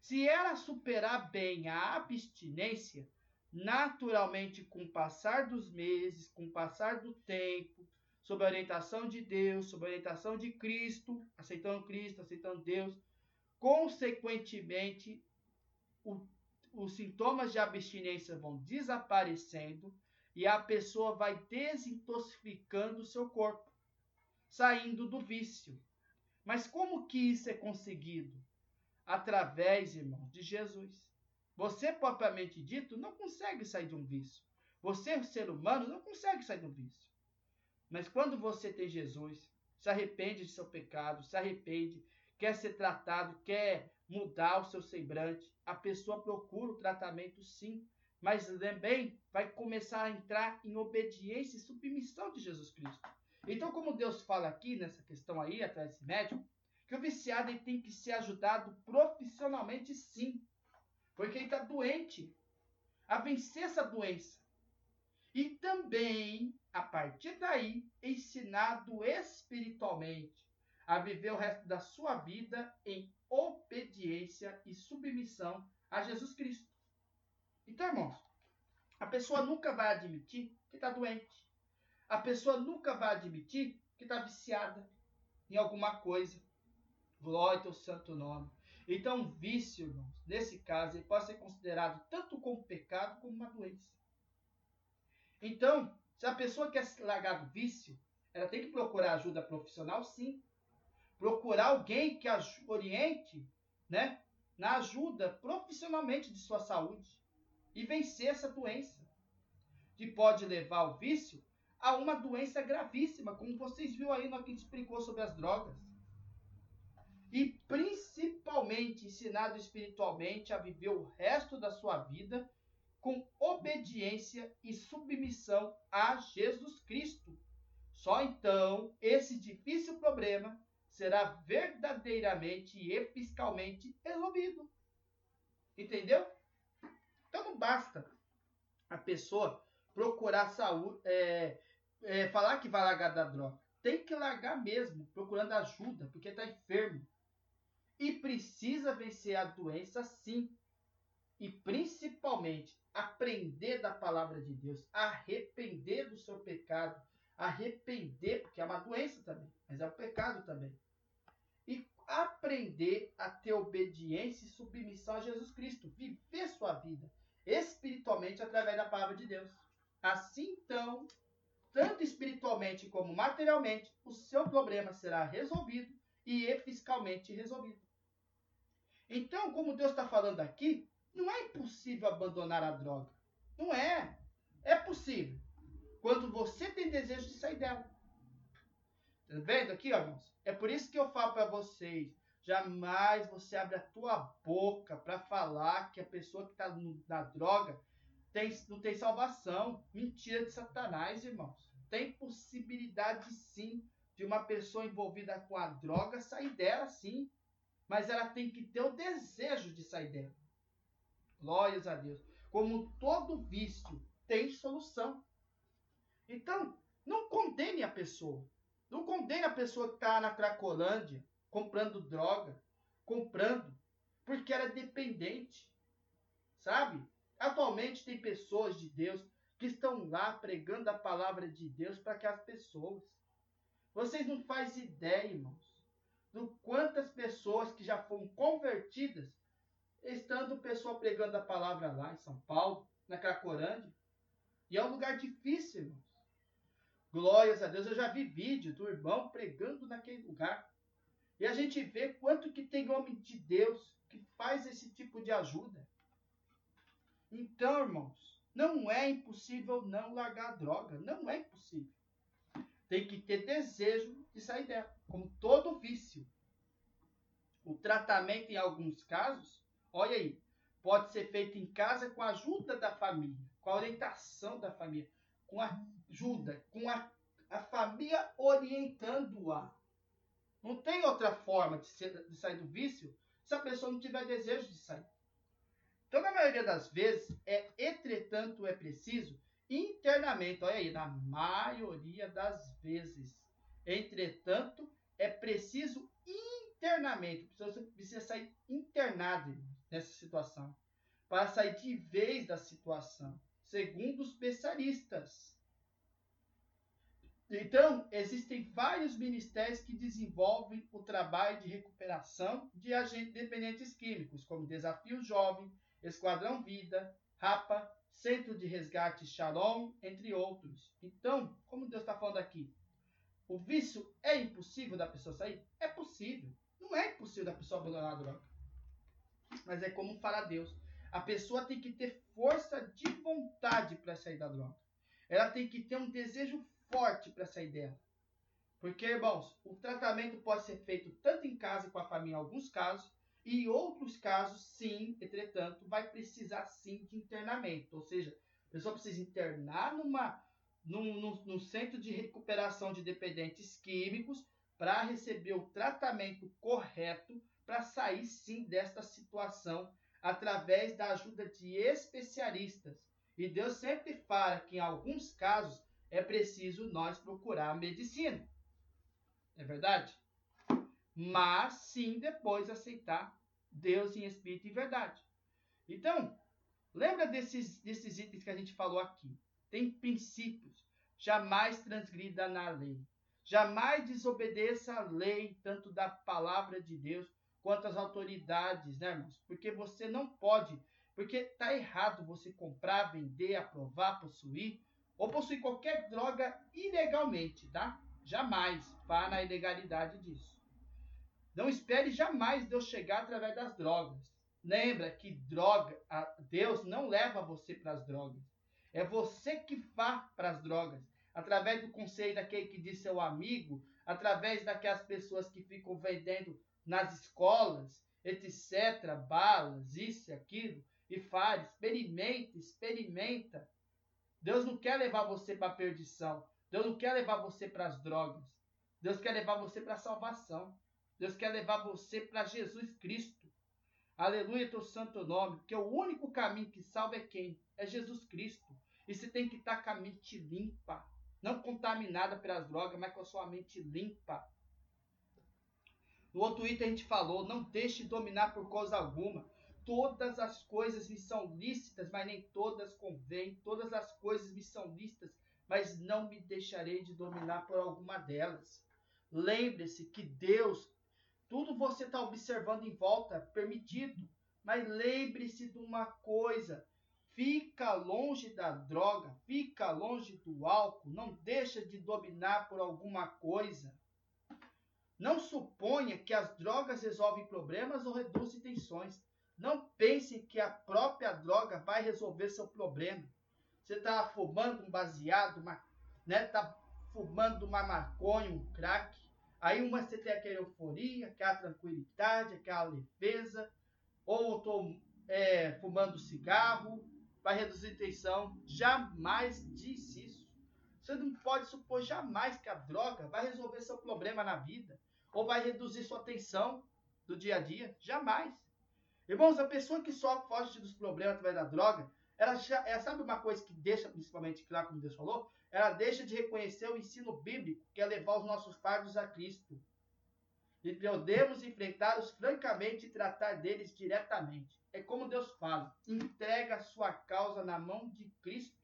Se ela superar bem a abstinência, naturalmente, com o passar dos meses, com o passar do tempo, sob a orientação de Deus, sob a orientação de Cristo, aceitando Cristo, aceitando Deus, consequentemente, o os sintomas de abstinência vão desaparecendo e a pessoa vai desintoxicando o seu corpo, saindo do vício. Mas como que isso é conseguido? Através, irmãos, de Jesus. Você, propriamente dito, não consegue sair de um vício. Você, ser humano, não consegue sair de um vício. Mas quando você tem Jesus, se arrepende de seu pecado, se arrepende, quer ser tratado, quer mudar o seu semblante, a pessoa procura o tratamento sim, mas também vai começar a entrar em obediência e submissão de Jesus Cristo. Então, como Deus fala aqui nessa questão aí, atrás desse médico, que o viciado tem que ser ajudado profissionalmente sim, porque ele está doente, a vencer essa doença. E também, a partir daí, ensinado espiritualmente a viver o resto da sua vida em obediência e submissão a Jesus Cristo. Então, irmãos, a pessoa nunca vai admitir que está doente. A pessoa nunca vai admitir que está viciada em alguma coisa. Glória ao santo nome. Então, vício, irmãos, nesse caso, ele pode ser considerado tanto como pecado como uma doença. Então, se a pessoa quer largar do vício, ela tem que procurar ajuda profissional, sim procurar alguém que oriente, né, na ajuda profissionalmente de sua saúde e vencer essa doença, que pode levar o vício a uma doença gravíssima, como vocês viram aí no que explicou sobre as drogas. E principalmente ensinado espiritualmente a viver o resto da sua vida com obediência e submissão a Jesus Cristo. Só então esse difícil problema será verdadeiramente e episcalmente resolvido. Entendeu? Então não basta a pessoa procurar saúde, é, é, falar que vai largar da droga. Tem que largar mesmo, procurando ajuda, porque está enfermo. E precisa vencer a doença sim. E principalmente aprender da palavra de Deus, arrepender do seu pecado, arrepender, porque é uma doença também, mas é um pecado também. E aprender a ter obediência e submissão a Jesus Cristo, viver sua vida espiritualmente através da palavra de Deus. Assim, então, tanto espiritualmente como materialmente, o seu problema será resolvido e fiscalmente resolvido. Então, como Deus está falando aqui, não é impossível abandonar a droga. Não é. É possível. Quando você tem desejo de sair dela. Tá vendo aqui, ó, irmãos? É por isso que eu falo para vocês. Jamais você abre a tua boca para falar que a pessoa que está na droga tem, não tem salvação. Mentira de Satanás, irmãos. Tem possibilidade sim de uma pessoa envolvida com a droga sair dela, sim. Mas ela tem que ter o desejo de sair dela. Glórias a Deus. Como todo vício tem solução. Então, não condene a pessoa. Não condene a pessoa que está na Cracolândia, comprando droga, comprando, porque ela é dependente. Sabe? Atualmente tem pessoas de Deus que estão lá pregando a palavra de Deus para que as pessoas. Vocês não fazem ideia, irmãos, do quantas pessoas que já foram convertidas estando pessoa pregando a palavra lá em São Paulo, na Cracorândia. E é um lugar difícil, irmãos. Glórias a Deus, eu já vi vídeo do irmão pregando naquele lugar. E a gente vê quanto que tem homem de Deus que faz esse tipo de ajuda. Então, irmãos, não é impossível não largar a droga. Não é impossível. Tem que ter desejo de sair dela, como todo vício. O tratamento, em alguns casos, Olha aí, pode ser feito em casa com a ajuda da família, com a orientação da família, com a ajuda, com a, a família orientando-a. Não tem outra forma de, ser, de sair do vício se a pessoa não tiver desejo de sair. Então, na maioria das vezes, é entretanto é preciso internamente, olha aí, na maioria das vezes, entretanto é preciso internamente, você precisa sair internado, nessa situação, para sair de vez da situação, segundo os especialistas. Então, existem vários ministérios que desenvolvem o trabalho de recuperação de agentes dependentes químicos, como Desafio Jovem, Esquadrão Vida, RAPA, Centro de Resgate Shalom, entre outros. Então, como Deus está falando aqui, o vício é impossível da pessoa sair? É possível. Não é impossível da pessoa abandonar a droga mas é como fala Deus. A pessoa tem que ter força de vontade para sair da droga. Ela tem que ter um desejo forte para sair dela. Porque, irmãos, o tratamento pode ser feito tanto em casa com a família, em alguns casos, e outros casos, sim, entretanto, vai precisar sim de internamento. Ou seja, a pessoa precisa internar numa, num, num, num centro de recuperação de dependentes químicos para receber o tratamento correto para sair sim desta situação através da ajuda de especialistas. E Deus sempre fala que em alguns casos é preciso nós procurar a medicina. É verdade? Mas sim depois aceitar Deus em espírito e verdade. Então, lembra desses, desses itens que a gente falou aqui. Tem princípios. Jamais transgrida na lei. Jamais desobedeça a lei, tanto da palavra de Deus quanto às autoridades, né, irmãos? Porque você não pode, porque tá errado você comprar, vender, aprovar, possuir ou possuir qualquer droga ilegalmente, tá? Jamais vá na ilegalidade disso. Não espere jamais Deus chegar através das drogas. Lembra que droga, Deus não leva você para as drogas. É você que vá para as drogas. através do conselho daquele que diz seu amigo, através daquelas pessoas que ficam vendendo nas escolas, etc., balas, isso e aquilo, e faz, experimenta, experimenta. Deus não quer levar você para a perdição. Deus não quer levar você para as drogas. Deus quer levar você para a salvação. Deus quer levar você para Jesus Cristo. Aleluia, teu santo nome. Porque o único caminho que salva é quem? É Jesus Cristo. E você tem que estar com a mente limpa. Não contaminada pelas drogas, mas com a sua mente limpa. No outro item a gente falou: não deixe dominar por coisa alguma. Todas as coisas me são lícitas, mas nem todas convêm. Todas as coisas me são lícitas, mas não me deixarei de dominar por alguma delas. Lembre-se que Deus, tudo você está observando em volta, permitido. Mas lembre-se de uma coisa: fica longe da droga, fica longe do álcool, não deixa de dominar por alguma coisa. Não suponha que as drogas resolvem problemas ou reduzem tensões. Não pense que a própria droga vai resolver seu problema. Você está fumando um baseado, uma, né? Tá fumando uma maconha, um crack. Aí uma você tem aquela euforia, aquela tranquilidade, aquela leveza. Ou estou é, fumando cigarro, vai reduzir tensão. Jamais disse isso. Você não pode supor jamais que a droga vai resolver seu problema na vida ou vai reduzir sua tensão do dia a dia. Jamais. Irmãos, a pessoa que só foge dos problemas através da droga, ela, já, ela sabe uma coisa que deixa principalmente claro, como Deus falou? Ela deixa de reconhecer o ensino bíblico, que é levar os nossos fardos a Cristo. E podemos enfrentá-los francamente e tratar deles diretamente. É como Deus fala: entrega a sua causa na mão de Cristo.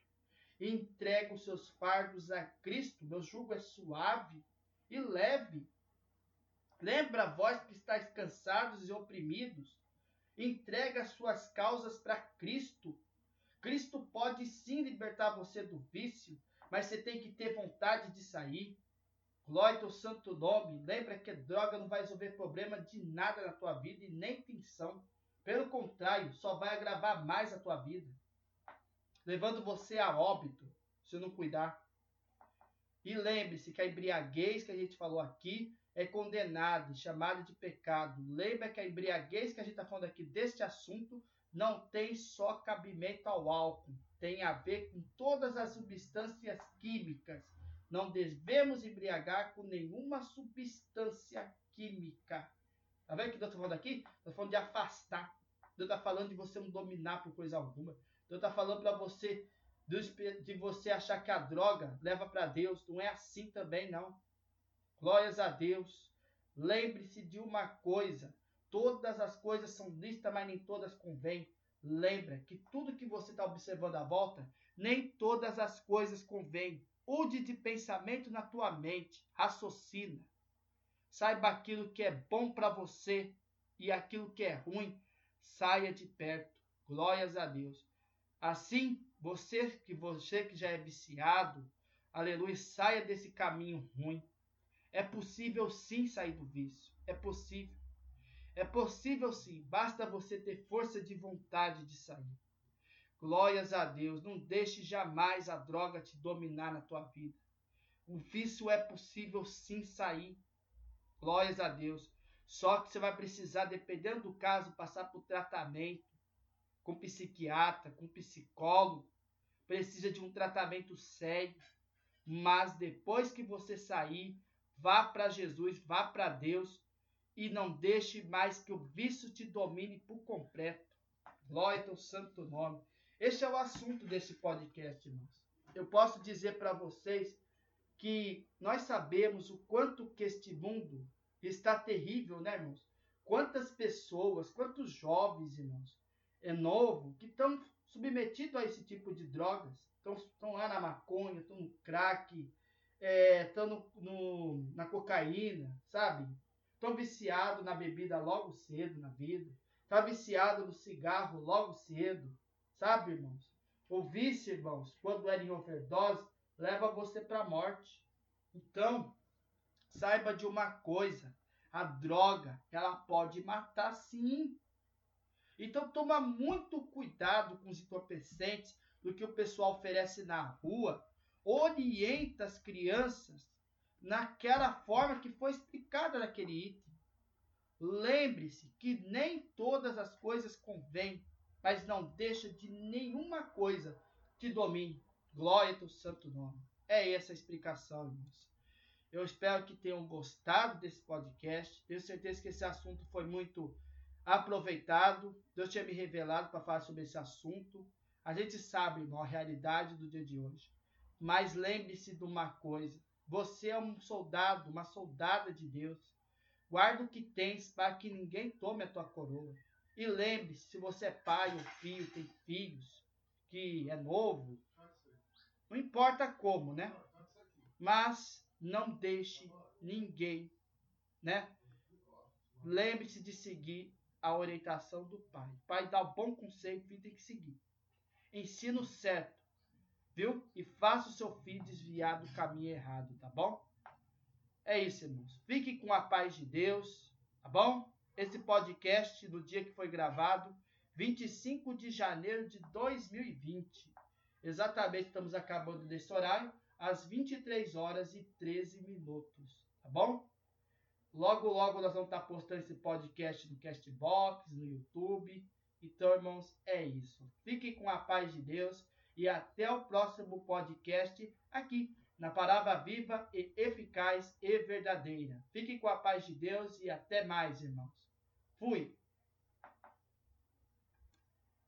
Entrega os seus fardos a Cristo. Meu jugo é suave e leve. Lembra vós que estáis cansados e oprimidos? Entrega as suas causas para Cristo. Cristo pode sim libertar você do vício, mas você tem que ter vontade de sair. Glória ao santo nome. Lembra que droga não vai resolver problema de nada na tua vida e nem tensão. Pelo contrário, só vai agravar mais a tua vida, levando você a óbito se não cuidar. E lembre-se que a embriaguez que a gente falou aqui é condenado, chamado de pecado. Lembra que a embriaguez que a gente está falando aqui deste assunto não tem só cabimento ao álcool, tem a ver com todas as substâncias químicas. Não devemos embriagar com nenhuma substância química. Tá vendo o que eu estou falando aqui? Estou falando de afastar. Deus está falando de você não dominar por coisa alguma. Deus está falando para você de você achar que a droga leva para Deus. Não é assim também, não. Glórias a Deus. Lembre-se de uma coisa: todas as coisas são listas, mas nem todas convêm. Lembra que tudo que você está observando à volta, nem todas as coisas convêm. Ude de pensamento na tua mente, raciocina. Saiba aquilo que é bom para você e aquilo que é ruim, saia de perto. Glórias a Deus. Assim, você que você que já é viciado, aleluia, saia desse caminho ruim. É possível sim sair do vício. É possível. É possível sim. Basta você ter força de vontade de sair. Glórias a Deus. Não deixe jamais a droga te dominar na tua vida. O vício é possível sim sair. Glórias a Deus. Só que você vai precisar, dependendo do caso, passar por tratamento com psiquiatra, com psicólogo. Precisa de um tratamento sério. Mas depois que você sair, Vá para Jesus, vá para Deus e não deixe mais que o vício te domine por completo. Glória ao santo nome. Este é o assunto desse podcast, irmãos. Eu posso dizer para vocês que nós sabemos o quanto que este mundo está terrível, né, irmãos? Quantas pessoas, quantos jovens, irmãos, é novo, que estão submetidos a esse tipo de drogas, estão lá na maconha, estão no crack, estão é, no, no, na cocaína, sabe? Estão viciados na bebida logo cedo na vida. Está viciado no cigarro logo cedo, sabe, irmãos? O vício, irmãos, quando era em overdose, leva você para a morte. Então, saiba de uma coisa: a droga, ela pode matar sim. Então, toma muito cuidado com os entorpecentes do que o pessoal oferece na rua orienta as crianças naquela forma que foi explicada naquele item. Lembre-se que nem todas as coisas convêm, mas não deixa de nenhuma coisa te domine. Glória ao teu santo nome. É essa a explicação, irmãos. Eu espero que tenham gostado desse podcast. Tenho certeza que esse assunto foi muito aproveitado. Deus tinha me revelado para falar sobre esse assunto. A gente sabe, irmão, a realidade do dia de hoje. Mas lembre-se de uma coisa: você é um soldado, uma soldada de Deus. Guarda o que tens para que ninguém tome a tua coroa. E lembre-se, se você é pai ou filho, tem filhos, que é novo, não importa como, né? Mas não deixe ninguém, né? Lembre-se de seguir a orientação do pai. O pai dá o bom conselho, filho tem que seguir. Ensino certo, viu? E faça o seu filho desviar do caminho errado, tá bom? É isso, irmãos. Fique com a paz de Deus, tá bom? Esse podcast, no dia que foi gravado, 25 de janeiro de 2020. Exatamente, estamos acabando desse horário, às 23 horas e 13 minutos, tá bom? Logo, logo nós vamos estar postando esse podcast no Castbox, no YouTube. Então, irmãos, é isso. Fiquem com a paz de Deus e até o próximo podcast aqui na Palavra Viva e Eficaz e Verdadeira. Fiquem com a paz de Deus e até mais, irmãos. Fui!